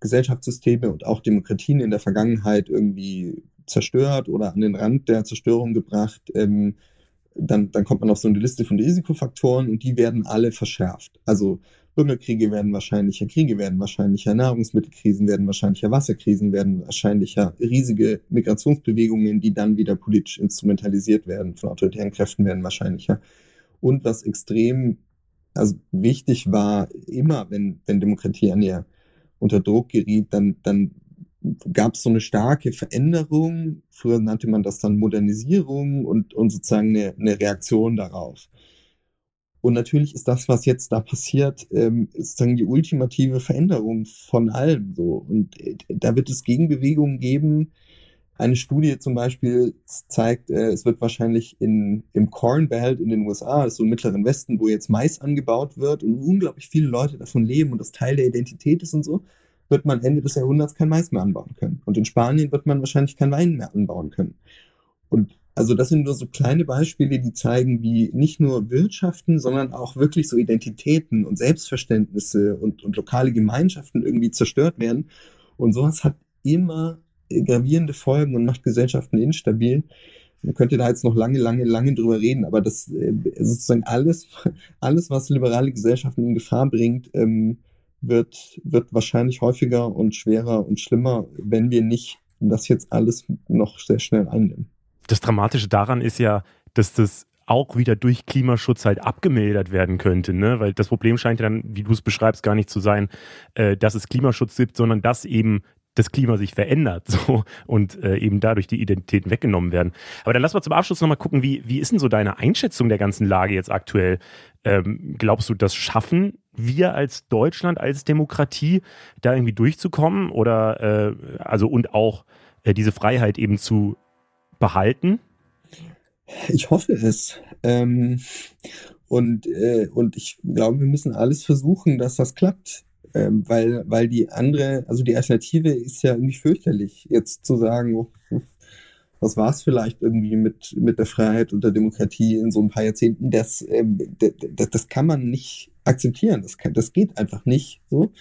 Gesellschaftssysteme und auch Demokratien in der Vergangenheit irgendwie zerstört oder an den Rand der Zerstörung gebracht, ähm, dann, dann kommt man auf so eine Liste von Risikofaktoren und die werden alle verschärft. Also Bürgerkriege werden wahrscheinlicher, Kriege werden wahrscheinlicher, Nahrungsmittelkrisen werden wahrscheinlicher, Wasserkrisen werden wahrscheinlicher, riesige Migrationsbewegungen, die dann wieder politisch instrumentalisiert werden von autoritären Kräften, werden wahrscheinlicher. Und was extrem also wichtig war, immer wenn, wenn Demokratie an ihr unter Druck geriet, dann, dann gab es so eine starke Veränderung. Früher nannte man das dann Modernisierung und, und sozusagen eine, eine Reaktion darauf. Und natürlich ist das, was jetzt da passiert, ähm, sozusagen die ultimative Veränderung von allem. Und äh, da wird es Gegenbewegungen geben. Eine Studie zum Beispiel zeigt, äh, es wird wahrscheinlich in, im Corn Belt in den USA, das so im mittleren Westen, wo jetzt Mais angebaut wird und unglaublich viele Leute davon leben und das Teil der Identität ist und so, wird man Ende des Jahrhunderts kein Mais mehr anbauen können. Und in Spanien wird man wahrscheinlich kein Wein mehr anbauen können. Und also das sind nur so kleine Beispiele, die zeigen, wie nicht nur Wirtschaften, sondern auch wirklich so Identitäten und Selbstverständnisse und, und lokale Gemeinschaften irgendwie zerstört werden. Und sowas hat immer gravierende Folgen und macht Gesellschaften instabil. Man könnte da jetzt noch lange, lange, lange drüber reden, aber das äh, sozusagen alles, alles, was liberale Gesellschaften in Gefahr bringt, ähm, wird, wird wahrscheinlich häufiger und schwerer und schlimmer, wenn wir nicht das jetzt alles noch sehr schnell einnehmen. Das Dramatische daran ist ja, dass das auch wieder durch Klimaschutz halt abgemildert werden könnte, ne? Weil das Problem scheint ja dann, wie du es beschreibst, gar nicht zu sein, äh, dass es Klimaschutz gibt, sondern dass eben das Klima sich verändert so, und äh, eben dadurch die Identitäten weggenommen werden. Aber dann lass mal zum Abschluss nochmal gucken, wie, wie ist denn so deine Einschätzung der ganzen Lage jetzt aktuell? Ähm, glaubst du, das schaffen wir als Deutschland, als Demokratie, da irgendwie durchzukommen oder äh, also und auch äh, diese Freiheit eben zu behalten? Ich hoffe es. Ähm, und, äh, und ich glaube, wir müssen alles versuchen, dass das klappt. Ähm, weil, weil die andere, also die Alternative ist ja irgendwie fürchterlich, jetzt zu sagen, oh, was war es vielleicht irgendwie mit, mit der Freiheit und der Demokratie in so ein paar Jahrzehnten, das, ähm, das, das kann man nicht akzeptieren. Das, kann, das geht einfach nicht so.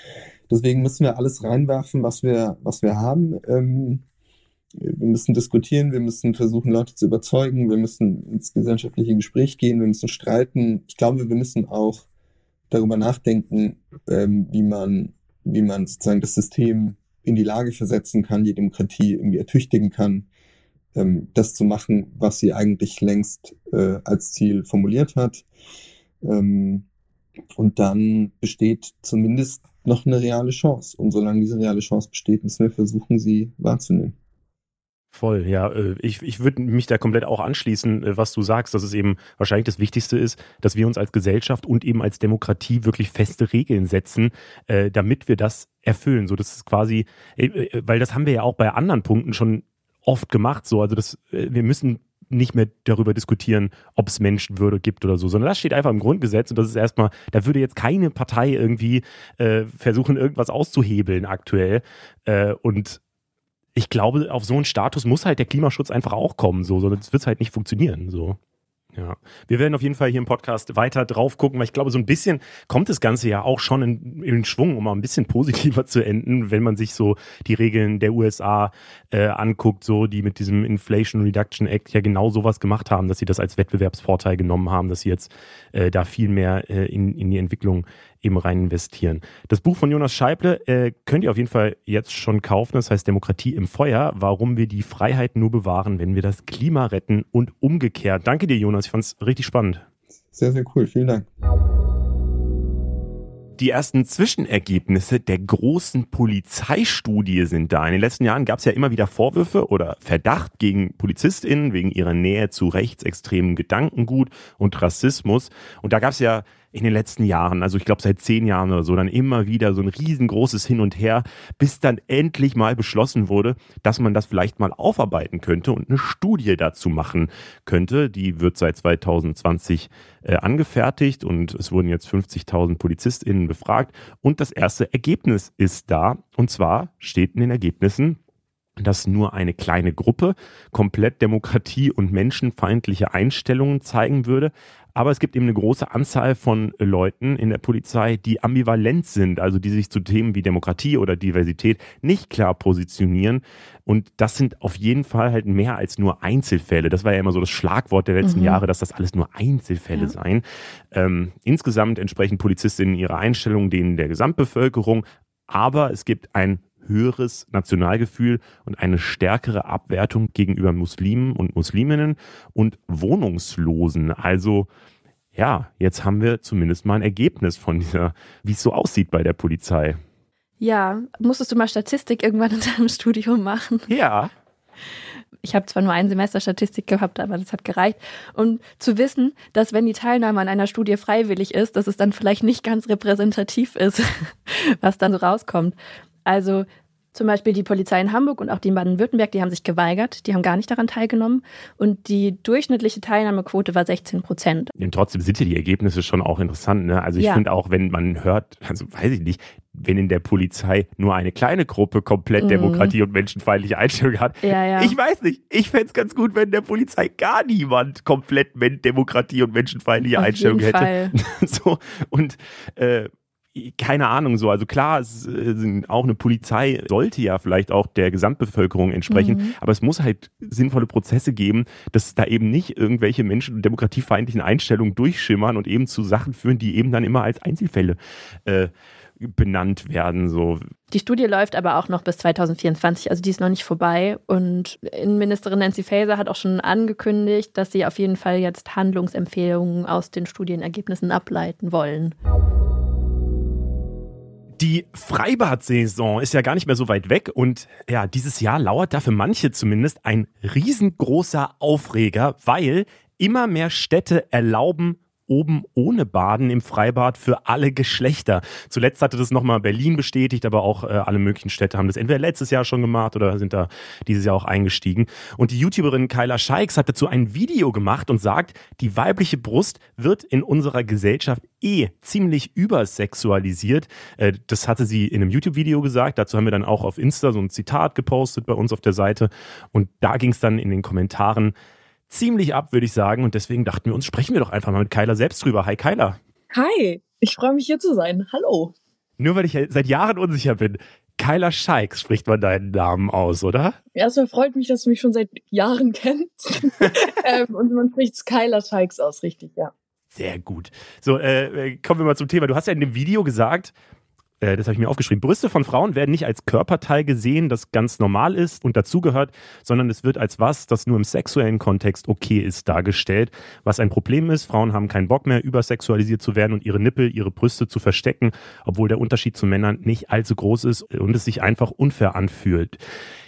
Deswegen müssen wir alles reinwerfen, was wir, was wir haben. Ähm, wir müssen diskutieren, wir müssen versuchen, Leute zu überzeugen, wir müssen ins gesellschaftliche Gespräch gehen, wir müssen streiten. Ich glaube, wir müssen auch darüber nachdenken, ähm, wie, man, wie man sozusagen das System in die Lage versetzen kann, die Demokratie irgendwie ertüchtigen kann, ähm, das zu machen, was sie eigentlich längst äh, als Ziel formuliert hat. Ähm, und dann besteht zumindest noch eine reale Chance. Und solange diese reale Chance besteht, müssen wir versuchen, sie wahrzunehmen. Voll, ja. Äh, ich, ich würde mich da komplett auch anschließen, äh, was du sagst, dass es eben wahrscheinlich das Wichtigste ist, dass wir uns als Gesellschaft und eben als Demokratie wirklich feste Regeln setzen, äh, damit wir das erfüllen. So, das ist quasi, weil das haben wir ja auch bei anderen Punkten schon oft gemacht. So, also das, wir müssen nicht mehr darüber diskutieren, ob es Menschenwürde gibt oder so, sondern das steht einfach im Grundgesetz und das ist erstmal, da würde jetzt keine Partei irgendwie äh, versuchen, irgendwas auszuhebeln aktuell. Äh, und ich glaube, auf so einen Status muss halt der Klimaschutz einfach auch kommen, so, sonst wird es halt nicht funktionieren. So. Ja, wir werden auf jeden Fall hier im Podcast weiter drauf gucken, weil ich glaube, so ein bisschen kommt das Ganze ja auch schon in, in Schwung, um mal ein bisschen positiver zu enden, wenn man sich so die Regeln der USA äh, anguckt, so die mit diesem Inflation Reduction Act ja genau sowas gemacht haben, dass sie das als Wettbewerbsvorteil genommen haben, dass sie jetzt äh, da viel mehr äh, in, in die Entwicklung eben rein investieren. Das Buch von Jonas Scheible äh, könnt ihr auf jeden Fall jetzt schon kaufen. Das heißt Demokratie im Feuer, warum wir die Freiheit nur bewahren, wenn wir das Klima retten und umgekehrt. Danke dir, Jonas. Ich fand es richtig spannend. Sehr, sehr cool. Vielen Dank. Die ersten Zwischenergebnisse der großen Polizeistudie sind da. In den letzten Jahren gab es ja immer wieder Vorwürfe oder Verdacht gegen PolizistInnen wegen ihrer Nähe zu rechtsextremen Gedankengut und Rassismus. Und da gab es ja in den letzten Jahren, also ich glaube seit zehn Jahren oder so, dann immer wieder so ein riesengroßes Hin und Her, bis dann endlich mal beschlossen wurde, dass man das vielleicht mal aufarbeiten könnte und eine Studie dazu machen könnte. Die wird seit 2020 äh, angefertigt und es wurden jetzt 50.000 PolizistInnen befragt und das erste Ergebnis ist da. Und zwar steht in den Ergebnissen, dass nur eine kleine Gruppe komplett Demokratie und menschenfeindliche Einstellungen zeigen würde, aber es gibt eben eine große Anzahl von Leuten in der Polizei, die ambivalent sind, also die sich zu Themen wie Demokratie oder Diversität nicht klar positionieren. Und das sind auf jeden Fall halt mehr als nur Einzelfälle. Das war ja immer so das Schlagwort der letzten mhm. Jahre, dass das alles nur Einzelfälle ja. seien. Ähm, insgesamt entsprechen Polizistinnen ihre Einstellung denen der Gesamtbevölkerung. Aber es gibt ein höheres Nationalgefühl und eine stärkere Abwertung gegenüber Muslimen und Musliminnen und Wohnungslosen. Also ja, jetzt haben wir zumindest mal ein Ergebnis von dieser, wie es so aussieht bei der Polizei. Ja, musstest du mal Statistik irgendwann in deinem Studium machen? Ja. Ich habe zwar nur ein Semester Statistik gehabt, aber das hat gereicht. Und zu wissen, dass wenn die Teilnahme an einer Studie freiwillig ist, dass es dann vielleicht nicht ganz repräsentativ ist, was dann so rauskommt. Also zum Beispiel die Polizei in Hamburg und auch die in Baden-Württemberg, die haben sich geweigert, die haben gar nicht daran teilgenommen. Und die durchschnittliche Teilnahmequote war 16 Prozent. Und trotzdem sind ja die Ergebnisse schon auch interessant. Ne? Also ich ja. finde auch, wenn man hört, also weiß ich nicht, wenn in der Polizei nur eine kleine Gruppe komplett mhm. Demokratie und menschenfeindliche Einstellungen hat. Ja, ja. Ich weiß nicht. Ich fände es ganz gut, wenn in der Polizei gar niemand komplett Demokratie und menschenfeindliche Einstellungen hätte. Fall. so und äh, keine Ahnung so. Also klar, es, äh, auch eine Polizei sollte ja vielleicht auch der Gesamtbevölkerung entsprechen, mhm. aber es muss halt sinnvolle Prozesse geben, dass da eben nicht irgendwelche Menschen- und demokratiefeindlichen Einstellungen durchschimmern und eben zu Sachen führen, die eben dann immer als Einzelfälle äh, benannt werden. So. Die Studie läuft aber auch noch bis 2024, also die ist noch nicht vorbei. Und Innenministerin Nancy Faeser hat auch schon angekündigt, dass sie auf jeden Fall jetzt Handlungsempfehlungen aus den Studienergebnissen ableiten wollen. Die Freibad-Saison ist ja gar nicht mehr so weit weg und ja, dieses Jahr lauert da für manche zumindest ein riesengroßer Aufreger, weil immer mehr Städte erlauben oben ohne Baden im Freibad für alle Geschlechter. Zuletzt hatte das nochmal Berlin bestätigt, aber auch äh, alle möglichen Städte haben das entweder letztes Jahr schon gemacht oder sind da dieses Jahr auch eingestiegen. Und die YouTuberin Kyla Scheiks hat dazu ein Video gemacht und sagt, die weibliche Brust wird in unserer Gesellschaft eh ziemlich übersexualisiert. Äh, das hatte sie in einem YouTube-Video gesagt. Dazu haben wir dann auch auf Insta so ein Zitat gepostet bei uns auf der Seite. Und da ging es dann in den Kommentaren ziemlich ab, würde ich sagen. Und deswegen dachten wir uns, sprechen wir doch einfach mal mit Kyla selbst drüber. Hi Kyla. Hi, ich freue mich hier zu sein. Hallo. Nur weil ich seit Jahren unsicher bin. Kyla Scheiks spricht man deinen Namen aus, oder? Erstmal freut mich, dass du mich schon seit Jahren kennst. ähm, und man spricht Kyla Scheiks aus, richtig, ja. Sehr gut. So, äh, äh, kommen wir mal zum Thema. Du hast ja in dem Video gesagt, das habe ich mir aufgeschrieben, Brüste von Frauen werden nicht als Körperteil gesehen, das ganz normal ist und dazugehört, sondern es wird als was, das nur im sexuellen Kontext okay ist, dargestellt. Was ein Problem ist, Frauen haben keinen Bock mehr, übersexualisiert zu werden und ihre Nippel, ihre Brüste zu verstecken, obwohl der Unterschied zu Männern nicht allzu groß ist und es sich einfach unfair anfühlt.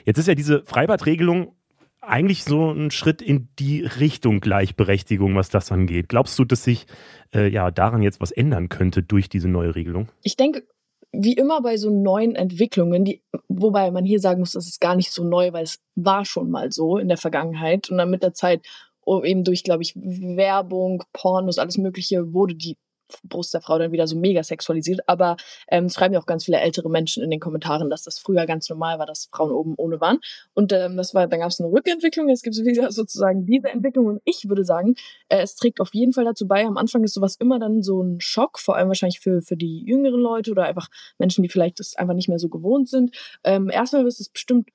Jetzt ist ja diese Freibadregelung eigentlich so ein Schritt in die Richtung Gleichberechtigung, was das angeht. Glaubst du, dass sich äh, ja daran jetzt was ändern könnte durch diese neue Regelung? Ich denke, wie immer bei so neuen Entwicklungen, die, wobei man hier sagen muss, das ist gar nicht so neu, weil es war schon mal so in der Vergangenheit. Und dann mit der Zeit oh, eben durch, glaube ich, Werbung, Pornos, alles Mögliche wurde die Brust der Frau dann wieder so mega sexualisiert. Aber ähm, es schreiben ja auch ganz viele ältere Menschen in den Kommentaren, dass das früher ganz normal war, dass Frauen oben ohne waren. Und ähm, das war, dann gab es eine Rückentwicklung, jetzt gibt es wieder sozusagen diese Entwicklung. Und ich würde sagen, äh, es trägt auf jeden Fall dazu bei. Am Anfang ist sowas immer dann so ein Schock, vor allem wahrscheinlich für, für die jüngeren Leute oder einfach Menschen, die vielleicht das einfach nicht mehr so gewohnt sind. Ähm, erstmal ist es bestimmt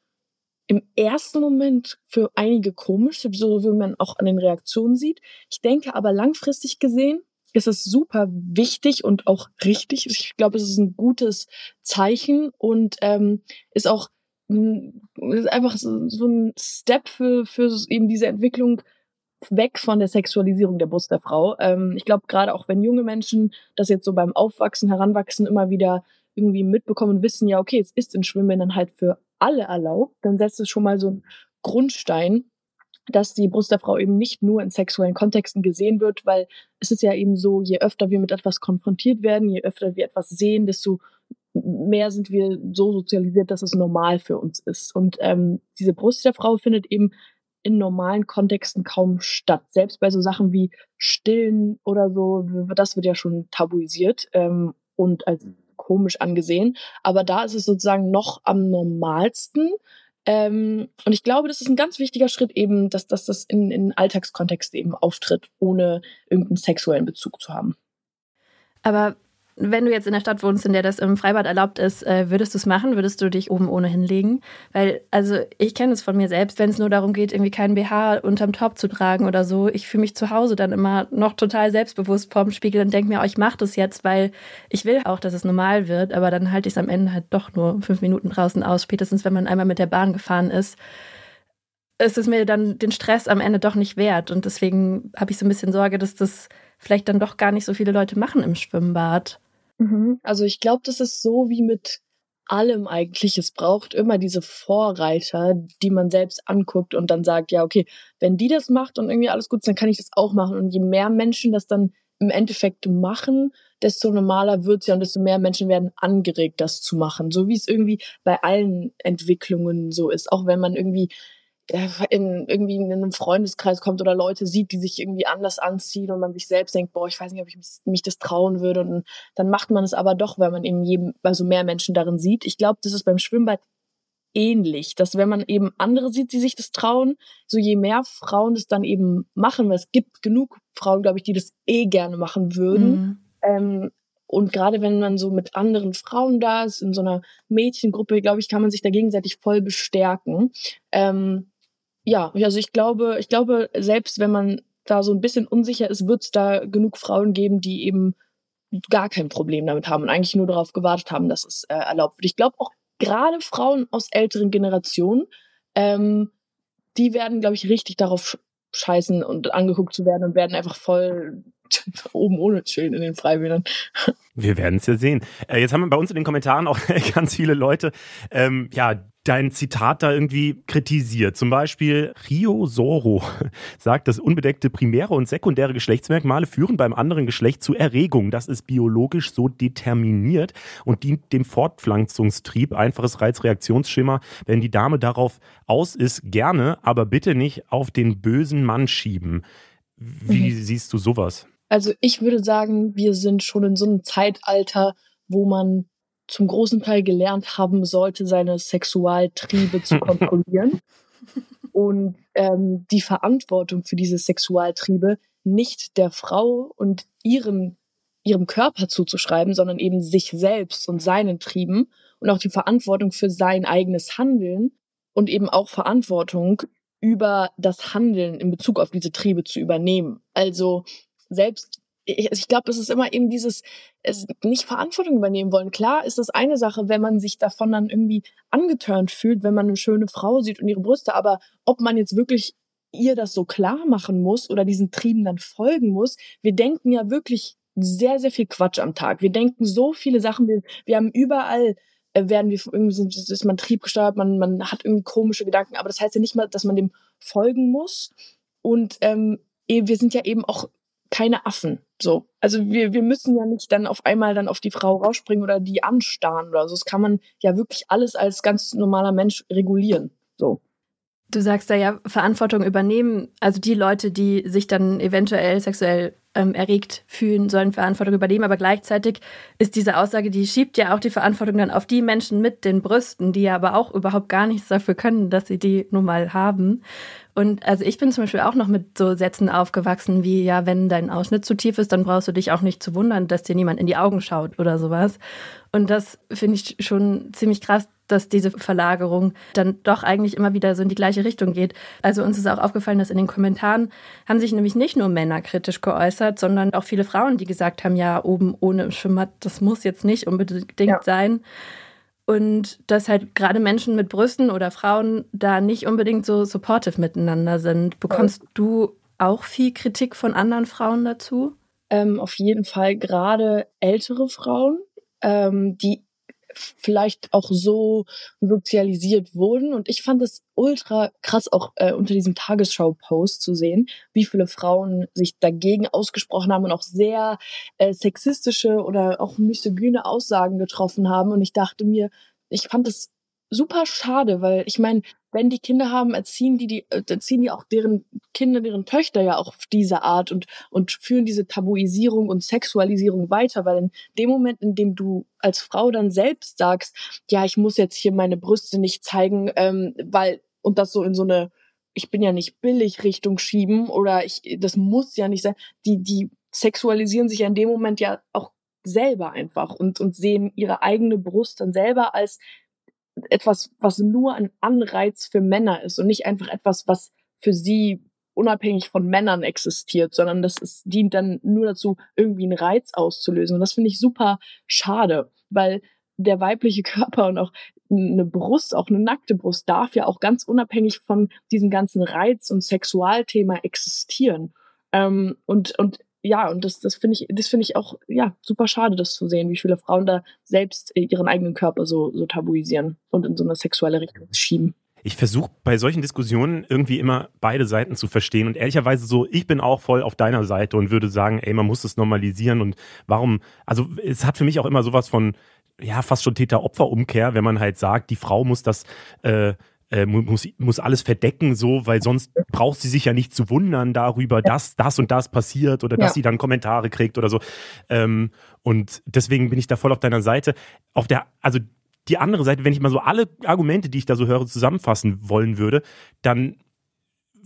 im ersten Moment für einige komisch, so wie man auch an den Reaktionen sieht. Ich denke aber langfristig gesehen ist es super wichtig und auch richtig. Ich glaube, es ist ein gutes Zeichen und ähm, ist auch ist einfach so, so ein Step für, für eben diese Entwicklung weg von der Sexualisierung der Brust der Frau. Ähm, ich glaube, gerade auch wenn junge Menschen das jetzt so beim Aufwachsen, Heranwachsen immer wieder irgendwie mitbekommen und wissen, ja, okay, es ist in Schwimmbädern halt für alle erlaubt, dann setzt es schon mal so einen Grundstein, dass die Brust der Frau eben nicht nur in sexuellen Kontexten gesehen wird, weil es ist ja eben so, je öfter wir mit etwas konfrontiert werden, je öfter wir etwas sehen, desto mehr sind wir so sozialisiert, dass es normal für uns ist. Und ähm, diese Brust der Frau findet eben in normalen Kontexten kaum statt. Selbst bei so Sachen wie Stillen oder so, das wird ja schon tabuisiert ähm, und als komisch angesehen. Aber da ist es sozusagen noch am normalsten. Ähm, und ich glaube, das ist ein ganz wichtiger Schritt eben, dass, dass das in, in Alltagskontext eben auftritt, ohne irgendeinen sexuellen Bezug zu haben. Aber wenn du jetzt in der Stadt wohnst, in der das im Freibad erlaubt ist, äh, würdest du es machen? Würdest du dich oben ohne hinlegen? Weil, also ich kenne es von mir selbst, wenn es nur darum geht, irgendwie keinen BH unterm Top zu tragen oder so. Ich fühle mich zu Hause dann immer noch total selbstbewusst vorm Spiegel und denke mir, oh, ich mache das jetzt, weil ich will auch, dass es normal wird. Aber dann halte ich es am Ende halt doch nur fünf Minuten draußen aus, spätestens wenn man einmal mit der Bahn gefahren ist. Es ist mir dann den Stress am Ende doch nicht wert. Und deswegen habe ich so ein bisschen Sorge, dass das vielleicht dann doch gar nicht so viele Leute machen im Schwimmbad. Mhm. Also ich glaube, das ist so wie mit allem eigentlich. Es braucht immer diese Vorreiter, die man selbst anguckt und dann sagt, ja, okay, wenn die das macht und irgendwie alles gut ist, dann kann ich das auch machen. Und je mehr Menschen das dann im Endeffekt machen, desto normaler wird es ja und desto mehr Menschen werden angeregt, das zu machen. So wie es irgendwie bei allen Entwicklungen so ist. Auch wenn man irgendwie in irgendwie in einem Freundeskreis kommt oder Leute sieht, die sich irgendwie anders anziehen und man sich selbst denkt, boah, ich weiß nicht, ob ich mich das trauen würde und dann macht man es aber doch, weil man eben jedem, also mehr Menschen darin sieht. Ich glaube, das ist beim Schwimmbad ähnlich, dass wenn man eben andere sieht, die sich das trauen, so je mehr Frauen das dann eben machen, weil es gibt genug Frauen, glaube ich, die das eh gerne machen würden. Mhm. Ähm, und gerade wenn man so mit anderen Frauen da ist, in so einer Mädchengruppe, glaube ich, kann man sich da gegenseitig voll bestärken. Ähm, ja, also ich glaube, ich glaube, selbst wenn man da so ein bisschen unsicher ist, wird es da genug Frauen geben, die eben gar kein Problem damit haben und eigentlich nur darauf gewartet haben, dass es äh, erlaubt wird. Ich glaube auch gerade Frauen aus älteren Generationen, ähm, die werden, glaube ich, richtig darauf scheißen und angeguckt zu werden und werden einfach voll oben ohne chillen in den Freibädern. Wir werden es ja sehen. Äh, jetzt haben wir bei uns in den Kommentaren auch ganz viele Leute, ähm, ja, dein Zitat da irgendwie kritisiert. Zum Beispiel Rio Soro sagt, dass unbedeckte primäre und sekundäre Geschlechtsmerkmale führen beim anderen Geschlecht zu Erregung. Das ist biologisch so determiniert und dient dem Fortpflanzungstrieb. Einfaches Reizreaktionsschema. Wenn die Dame darauf aus ist, gerne, aber bitte nicht auf den bösen Mann schieben. Wie mhm. siehst du sowas? Also ich würde sagen, wir sind schon in so einem Zeitalter, wo man zum großen Teil gelernt haben sollte, seine Sexualtriebe zu kontrollieren und ähm, die Verantwortung für diese Sexualtriebe nicht der Frau und ihrem, ihrem Körper zuzuschreiben, sondern eben sich selbst und seinen Trieben und auch die Verantwortung für sein eigenes Handeln und eben auch Verantwortung über das Handeln in Bezug auf diese Triebe zu übernehmen. Also selbst ich, ich glaube, es ist immer eben dieses es nicht Verantwortung übernehmen wollen. Klar ist das eine Sache, wenn man sich davon dann irgendwie angetörnt fühlt, wenn man eine schöne Frau sieht und ihre Brüste, aber ob man jetzt wirklich ihr das so klar machen muss oder diesen Trieben dann folgen muss, wir denken ja wirklich sehr, sehr viel Quatsch am Tag. Wir denken so viele Sachen, wir, wir haben überall äh, werden wir irgendwie sind, ist man triebgesteuert, man, man hat irgendwie komische Gedanken, aber das heißt ja nicht mal, dass man dem folgen muss. Und ähm, wir sind ja eben auch keine Affen. So. Also wir, wir müssen ja nicht dann auf einmal dann auf die Frau rausspringen oder die anstarren oder so. Das kann man ja wirklich alles als ganz normaler Mensch regulieren. So. Du sagst da ja Verantwortung übernehmen. Also die Leute, die sich dann eventuell sexuell ähm, erregt fühlen, sollen Verantwortung übernehmen. Aber gleichzeitig ist diese Aussage, die schiebt ja auch die Verantwortung dann auf die Menschen mit den Brüsten, die ja aber auch überhaupt gar nichts dafür können, dass sie die nun mal haben. Und also ich bin zum Beispiel auch noch mit so Sätzen aufgewachsen wie, ja, wenn dein Ausschnitt zu tief ist, dann brauchst du dich auch nicht zu wundern, dass dir niemand in die Augen schaut oder sowas. Und das finde ich schon ziemlich krass, dass diese Verlagerung dann doch eigentlich immer wieder so in die gleiche Richtung geht. Also uns ist auch aufgefallen, dass in den Kommentaren haben sich nämlich nicht nur Männer kritisch geäußert, sondern auch viele Frauen, die gesagt haben, ja, oben ohne Schwimmbad, das muss jetzt nicht unbedingt ja. sein. Und dass halt gerade Menschen mit Brüsten oder Frauen da nicht unbedingt so supportive miteinander sind. Bekommst ja. du auch viel Kritik von anderen Frauen dazu? Ähm, auf jeden Fall gerade ältere Frauen, ähm, die vielleicht auch so sozialisiert wurden. Und ich fand es ultra krass, auch äh, unter diesem Tagesschau-Post zu sehen, wie viele Frauen sich dagegen ausgesprochen haben und auch sehr äh, sexistische oder auch misogyne Aussagen getroffen haben. Und ich dachte mir, ich fand es super schade, weil ich meine, wenn die Kinder haben, erziehen die, die äh, erziehen die auch deren Kinder, deren Töchter ja auch auf diese Art und, und führen diese Tabuisierung und Sexualisierung weiter, weil in dem Moment, in dem du als Frau dann selbst sagst, ja, ich muss jetzt hier meine Brüste nicht zeigen, ähm, weil, und das so in so eine, ich bin ja nicht billig Richtung schieben oder ich, das muss ja nicht sein, die, die sexualisieren sich ja in dem Moment ja auch selber einfach und, und sehen ihre eigene Brust dann selber als etwas, was nur ein Anreiz für Männer ist und nicht einfach etwas, was für sie unabhängig von Männern existiert, sondern das ist, dient dann nur dazu, irgendwie einen Reiz auszulösen. Und das finde ich super schade, weil der weibliche Körper und auch eine Brust, auch eine nackte Brust, darf ja auch ganz unabhängig von diesem ganzen Reiz- und Sexualthema existieren. Ähm, und, und ja, und das, das finde ich, das finde ich auch, ja, super schade, das zu sehen, wie viele Frauen da selbst ihren eigenen Körper so, so tabuisieren und in so eine sexuelle Richtung schieben. Ich versuche bei solchen Diskussionen irgendwie immer beide Seiten zu verstehen und ehrlicherweise so, ich bin auch voll auf deiner Seite und würde sagen, ey, man muss es normalisieren und warum, also es hat für mich auch immer sowas von, ja, fast schon Täter-Opfer-Umkehr, wenn man halt sagt, die Frau muss das, äh, äh, muss, muss alles verdecken, so, weil sonst braucht sie sich ja nicht zu wundern darüber, dass das und das passiert oder dass ja. sie dann Kommentare kriegt oder so. Ähm, und deswegen bin ich da voll auf deiner Seite. Auf der, also die andere Seite, wenn ich mal so alle Argumente, die ich da so höre, zusammenfassen wollen würde, dann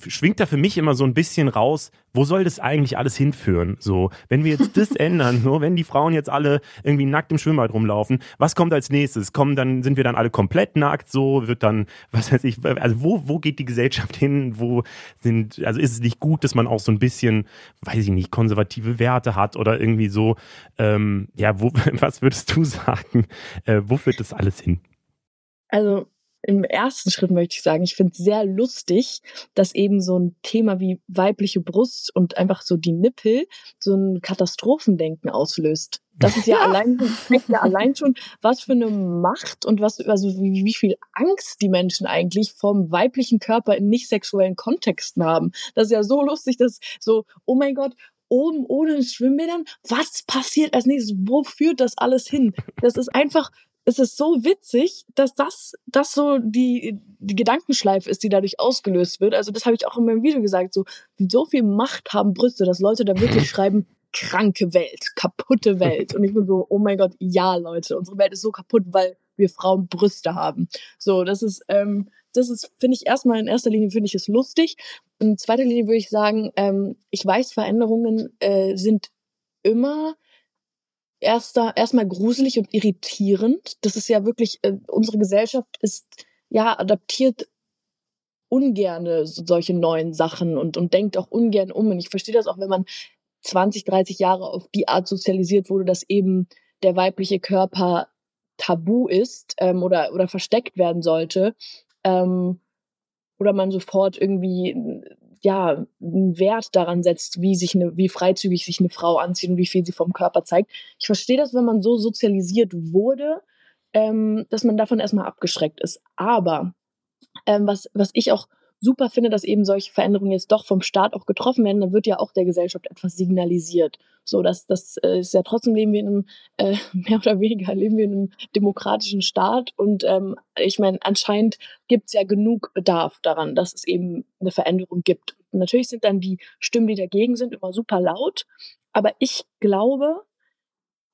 schwingt da für mich immer so ein bisschen raus, wo soll das eigentlich alles hinführen? So, wenn wir jetzt das ändern, so, wenn die Frauen jetzt alle irgendwie nackt im Schwimmbad rumlaufen, was kommt als nächstes? Kommen dann, sind wir dann alle komplett nackt? So, wird dann, was weiß ich, also wo, wo geht die Gesellschaft hin? Wo sind, also ist es nicht gut, dass man auch so ein bisschen, weiß ich nicht, konservative Werte hat oder irgendwie so, ähm, ja, wo, was würdest du sagen? Äh, wo führt das alles hin? Also im ersten Schritt möchte ich sagen, ich finde es sehr lustig, dass eben so ein Thema wie weibliche Brust und einfach so die Nippel so ein Katastrophendenken auslöst. Das ist ja allein, ja allein schon, was für eine Macht und was, also wie, wie viel Angst die Menschen eigentlich vom weiblichen Körper in nicht sexuellen Kontexten haben. Das ist ja so lustig, dass so, oh mein Gott, oben ohne Schwimmbädern, was passiert als nächstes? Wo führt das alles hin? Das ist einfach es ist so witzig, dass das, das so die, die Gedankenschleife ist, die dadurch ausgelöst wird. Also das habe ich auch in meinem Video gesagt, so, so viel Macht haben Brüste, dass Leute da wirklich schreiben, kranke Welt, kaputte Welt. Und ich bin so, oh mein Gott, ja, Leute, unsere Welt ist so kaputt, weil wir Frauen Brüste haben. So, das ist, ähm, das ist, finde ich erstmal in erster Linie finde ich es lustig. In zweiter Linie würde ich sagen, ähm, ich weiß, Veränderungen äh, sind immer erster, erstmal gruselig und irritierend. Das ist ja wirklich, äh, unsere Gesellschaft ist ja adaptiert ungerne solche neuen Sachen und, und denkt auch ungern um. Und ich verstehe das auch, wenn man 20, 30 Jahre auf die Art sozialisiert wurde, dass eben der weibliche Körper tabu ist ähm, oder, oder versteckt werden sollte. Ähm, oder man sofort irgendwie ja, einen Wert daran setzt, wie sich eine, wie freizügig sich eine Frau anzieht und wie viel sie vom Körper zeigt. Ich verstehe das, wenn man so sozialisiert wurde, ähm, dass man davon erstmal abgeschreckt ist. Aber ähm, was, was ich auch super finde, dass eben solche Veränderungen jetzt doch vom Staat auch getroffen werden, dann wird ja auch der Gesellschaft etwas signalisiert. So, dass das äh, ist ja trotzdem leben wir in einem äh, mehr oder weniger leben wir in einem demokratischen Staat und ähm, ich meine anscheinend gibt es ja genug Bedarf daran, dass es eben eine Veränderung gibt. Und natürlich sind dann die Stimmen, die dagegen sind, immer super laut, aber ich glaube,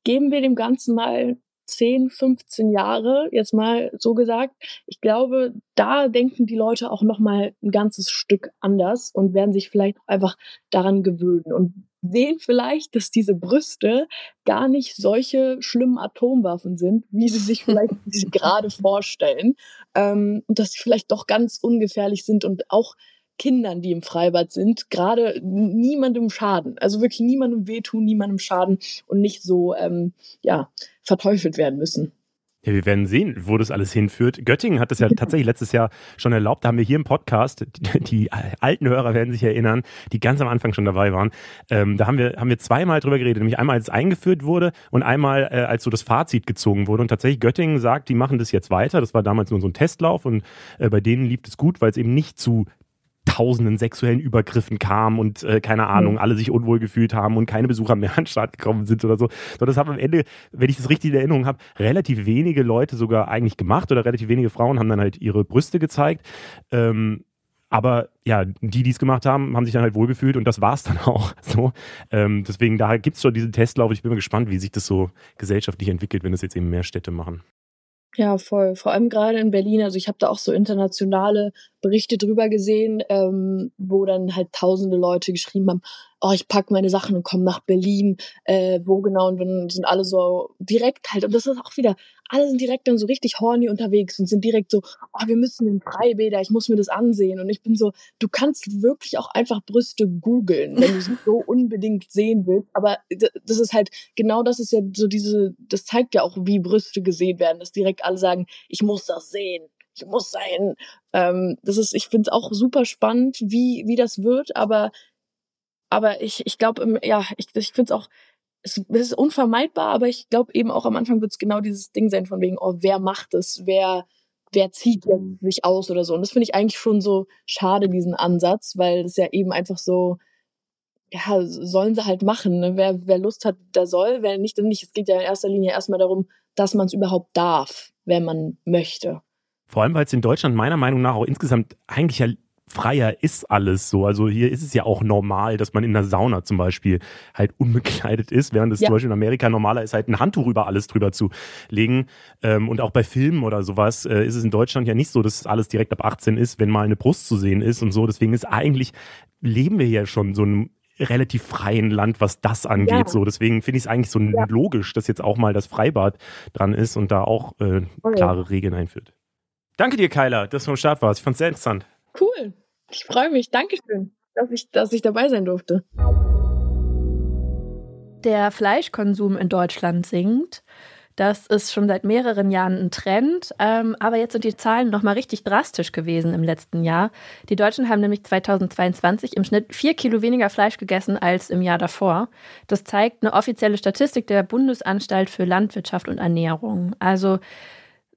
geben wir dem Ganzen mal 10, 15 Jahre, jetzt mal so gesagt, ich glaube, da denken die Leute auch noch mal ein ganzes Stück anders und werden sich vielleicht einfach daran gewöhnen und sehen vielleicht, dass diese Brüste gar nicht solche schlimmen Atomwaffen sind, wie sie sich vielleicht gerade vorstellen ähm, und dass sie vielleicht doch ganz ungefährlich sind und auch Kindern, die im Freibad sind, gerade niemandem schaden. Also wirklich niemandem wehtun, niemandem schaden und nicht so, ähm, ja, verteufelt werden müssen. Ja, wir werden sehen, wo das alles hinführt. Göttingen hat das ja tatsächlich letztes Jahr schon erlaubt. Da haben wir hier im Podcast, die, die alten Hörer werden sich erinnern, die ganz am Anfang schon dabei waren. Ähm, da haben wir, haben wir zweimal drüber geredet, nämlich einmal, als es eingeführt wurde und einmal, äh, als so das Fazit gezogen wurde. Und tatsächlich Göttingen sagt, die machen das jetzt weiter. Das war damals nur so ein Testlauf und äh, bei denen lief es gut, weil es eben nicht zu tausenden sexuellen Übergriffen kam und äh, keine Ahnung, mhm. alle sich unwohl gefühlt haben und keine Besucher mehr an den Start gekommen sind oder so. So, das haben am Ende, wenn ich das richtig in Erinnerung habe, relativ wenige Leute sogar eigentlich gemacht oder relativ wenige Frauen haben dann halt ihre Brüste gezeigt. Ähm, aber ja, die, die es gemacht haben, haben sich dann halt wohlgefühlt und das war es dann auch. So. Ähm, deswegen, da gibt es schon diesen Testlauf. Ich bin mal gespannt, wie sich das so gesellschaftlich entwickelt, wenn das jetzt eben mehr Städte machen. Ja, voll. Vor allem gerade in Berlin. Also ich habe da auch so internationale Berichte drüber gesehen, ähm, wo dann halt tausende Leute geschrieben haben, oh, ich pack meine Sachen und komme nach Berlin, äh, wo genau, und dann sind alle so direkt halt, und das ist auch wieder, alle sind direkt dann so richtig horny unterwegs und sind direkt so, oh, wir müssen in Freibäder, ich muss mir das ansehen. Und ich bin so, du kannst wirklich auch einfach Brüste googeln, wenn du sie so unbedingt sehen willst. Aber das ist halt, genau das ist ja so diese, das zeigt ja auch, wie Brüste gesehen werden, dass direkt alle sagen, ich muss das sehen ich muss sein. Ähm, das ist, ich finde es auch super spannend, wie, wie das wird, aber, aber ich, ich glaube, ja, ich, ich finde es auch, es, ist unvermeidbar, aber ich glaube eben auch am Anfang wird es genau dieses Ding sein von wegen, oh, wer macht es, wer, wer zieht mhm. sich aus oder so. Und das finde ich eigentlich schon so schade, diesen Ansatz, weil das ja eben einfach so, ja, sollen sie halt machen. Ne? Wer, wer Lust hat, der soll, wer nicht, dann nicht. Es geht ja in erster Linie erstmal darum, dass man es überhaupt darf, wenn man möchte. Vor allem, weil es in Deutschland meiner Meinung nach auch insgesamt eigentlich ja freier ist alles so. Also hier ist es ja auch normal, dass man in der Sauna zum Beispiel halt unbekleidet ist, während es ja. zum Beispiel in Amerika normaler ist, halt ein Handtuch über alles drüber zu legen. Ähm, und auch bei Filmen oder sowas äh, ist es in Deutschland ja nicht so, dass alles direkt ab 18 ist, wenn mal eine Brust zu sehen ist und so. Deswegen ist eigentlich, leben wir ja schon so einem relativ freien Land, was das angeht. Ja. So, deswegen finde ich es eigentlich so ja. logisch, dass jetzt auch mal das Freibad dran ist und da auch äh, klare Regeln einführt. Danke dir, Kyla, dass du am Start warst. Ich fand es sehr interessant. Cool. Ich freue mich. Dankeschön, dass ich, dass ich dabei sein durfte. Der Fleischkonsum in Deutschland sinkt. Das ist schon seit mehreren Jahren ein Trend, ähm, aber jetzt sind die Zahlen nochmal richtig drastisch gewesen im letzten Jahr. Die Deutschen haben nämlich 2022 im Schnitt vier Kilo weniger Fleisch gegessen als im Jahr davor. Das zeigt eine offizielle Statistik der Bundesanstalt für Landwirtschaft und Ernährung. Also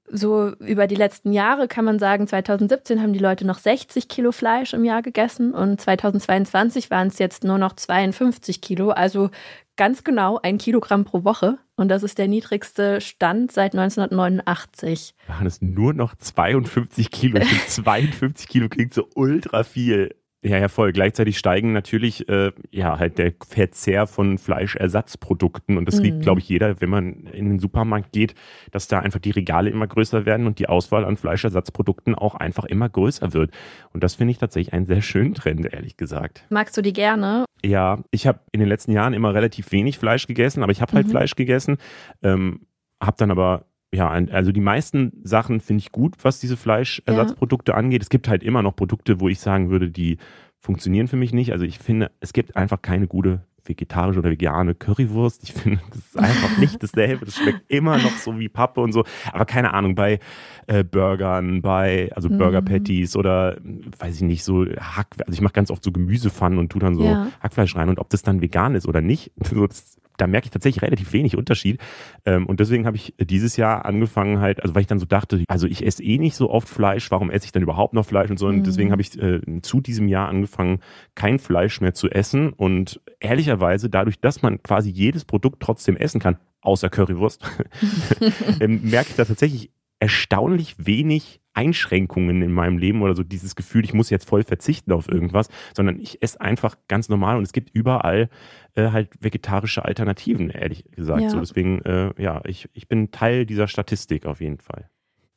so über die letzten Jahre kann man sagen, 2017 haben die Leute noch 60 Kilo Fleisch im Jahr gegessen und 2022 waren es jetzt nur noch 52 Kilo, also ganz genau ein Kilogramm pro Woche. Und das ist der niedrigste Stand seit 1989. Waren es nur noch 52 Kilo? 52 Kilo klingt so ultra viel. Ja, ja, voll. Gleichzeitig steigen natürlich äh, ja halt der Verzehr von Fleischersatzprodukten und das mhm. liegt, glaube ich, jeder, wenn man in den Supermarkt geht, dass da einfach die Regale immer größer werden und die Auswahl an Fleischersatzprodukten auch einfach immer größer wird. Und das finde ich tatsächlich einen sehr schönen Trend, ehrlich gesagt. Magst du die gerne? Ja, ich habe in den letzten Jahren immer relativ wenig Fleisch gegessen, aber ich habe halt mhm. Fleisch gegessen, ähm, habe dann aber ja, also die meisten Sachen finde ich gut, was diese Fleischersatzprodukte ja. angeht. Es gibt halt immer noch Produkte, wo ich sagen würde, die funktionieren für mich nicht. Also ich finde, es gibt einfach keine gute vegetarische oder vegane Currywurst. Ich finde, das ist einfach nicht dasselbe. Das schmeckt immer noch so wie Pappe und so. Aber keine Ahnung, bei äh, Burgern, bei, also Burger mhm. Patties oder weiß ich nicht, so Hack, also ich mache ganz oft so Gemüsepfannen und tue dann so ja. Hackfleisch rein und ob das dann vegan ist oder nicht, so, das da merke ich tatsächlich relativ wenig Unterschied. Ähm, und deswegen habe ich dieses Jahr angefangen halt, also weil ich dann so dachte, also ich esse eh nicht so oft Fleisch, warum esse ich dann überhaupt noch Fleisch und so. Und mhm. deswegen habe ich äh, zu diesem Jahr angefangen, kein Fleisch mehr zu essen. Und ehrlicherweise, dadurch, dass man quasi jedes Produkt trotzdem essen kann, außer Currywurst, ähm, merke ich da tatsächlich erstaunlich wenig Einschränkungen in meinem Leben oder so dieses Gefühl, ich muss jetzt voll verzichten auf irgendwas, sondern ich esse einfach ganz normal und es gibt überall äh, halt vegetarische Alternativen, ehrlich gesagt. Ja. So, deswegen, äh, ja, ich, ich bin Teil dieser Statistik auf jeden Fall.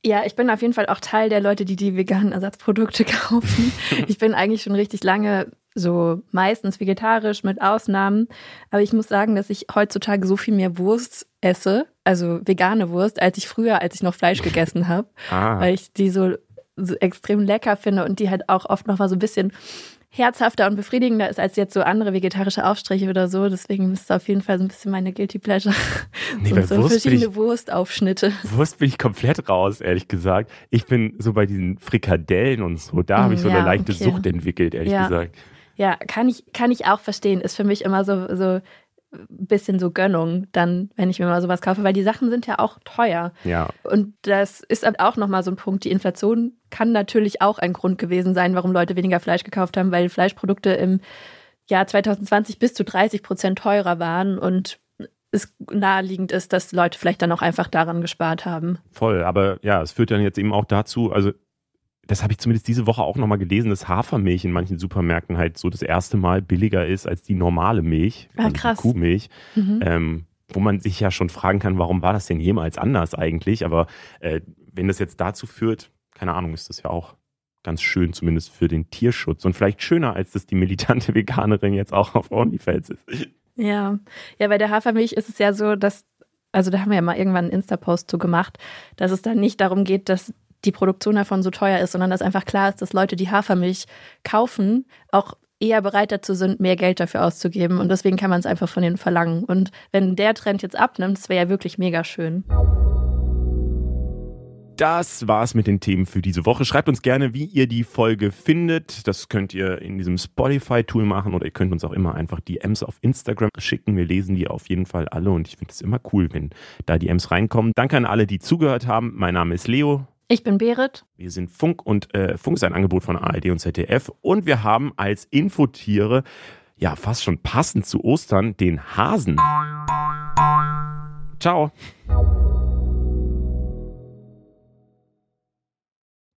Ja, ich bin auf jeden Fall auch Teil der Leute, die die veganen Ersatzprodukte kaufen. ich bin eigentlich schon richtig lange so meistens vegetarisch mit Ausnahmen. Aber ich muss sagen, dass ich heutzutage so viel mehr Wurst esse, also vegane Wurst, als ich früher, als ich noch Fleisch gegessen habe. Ah. Weil ich die so, so extrem lecker finde und die halt auch oft noch mal so ein bisschen herzhafter und befriedigender ist als jetzt so andere vegetarische Aufstriche oder so. Deswegen ist es auf jeden Fall so ein bisschen meine Guilty Pleasure. Nee, so, so Wurst verschiedene ich- Wurstaufschnitte. Wurst bin ich komplett raus, ehrlich gesagt. Ich bin so bei diesen Frikadellen und so, da habe ich so Mm, eine ja, leichte okay. Sucht entwickelt, ehrlich Ja. gesagt. Ja, kann ich, kann ich auch verstehen. Ist für mich immer so, so ein bisschen so Gönnung, dann, wenn ich mir mal sowas kaufe, weil die Sachen sind ja auch teuer. Ja, Und das ist auch nochmal so ein Punkt. Die Inflation kann natürlich auch ein Grund gewesen sein, warum Leute weniger Fleisch gekauft haben, weil Fleischprodukte im Jahr 2020 bis zu 30 Prozent teurer waren und es naheliegend ist, dass Leute vielleicht dann auch einfach daran gespart haben. voll. Aber ja, es führt dann jetzt eben auch dazu, also das habe ich zumindest diese Woche auch nochmal gelesen, dass Hafermilch in manchen Supermärkten halt so das erste Mal billiger ist als die normale Milch, Ah, also die krass. Kuhmilch. Mhm. ähm, wo man sich ja schon fragen kann, warum war das denn jemals anders eigentlich? Aber äh, wenn das jetzt dazu führt, keine Ahnung, ist das ja auch ganz schön, zumindest für den Tierschutz und vielleicht schöner, als das die militante Veganerin jetzt auch auf OnlyFans ist. Ja, ja, bei der Hafermilch ist es ja so, dass, also da haben wir ja mal irgendwann einen Insta-Post zu gemacht, dass es dann nicht darum geht, dass die Produktion davon so teuer ist, sondern dass einfach klar ist, dass Leute, die Hafermilch kaufen, auch eher bereit dazu sind, mehr Geld dafür auszugeben. Und deswegen kann man es einfach von denen verlangen. Und wenn der Trend jetzt abnimmt, das wäre ja wirklich mega schön. Das war's mit den Themen für diese Woche. Schreibt uns gerne, wie ihr die Folge findet. Das könnt ihr in diesem Spotify-Tool machen oder ihr könnt uns auch immer einfach DMs auf Instagram schicken. Wir lesen die auf jeden Fall alle und ich finde es immer cool, wenn da DMs reinkommen. Danke an alle, die zugehört haben. Mein Name ist Leo. Ich bin Berit. Wir sind Funk und äh, Funk ist ein Angebot von ARD und ZDF und wir haben als Infotiere, ja fast schon passend zu Ostern, den Hasen. Ciao.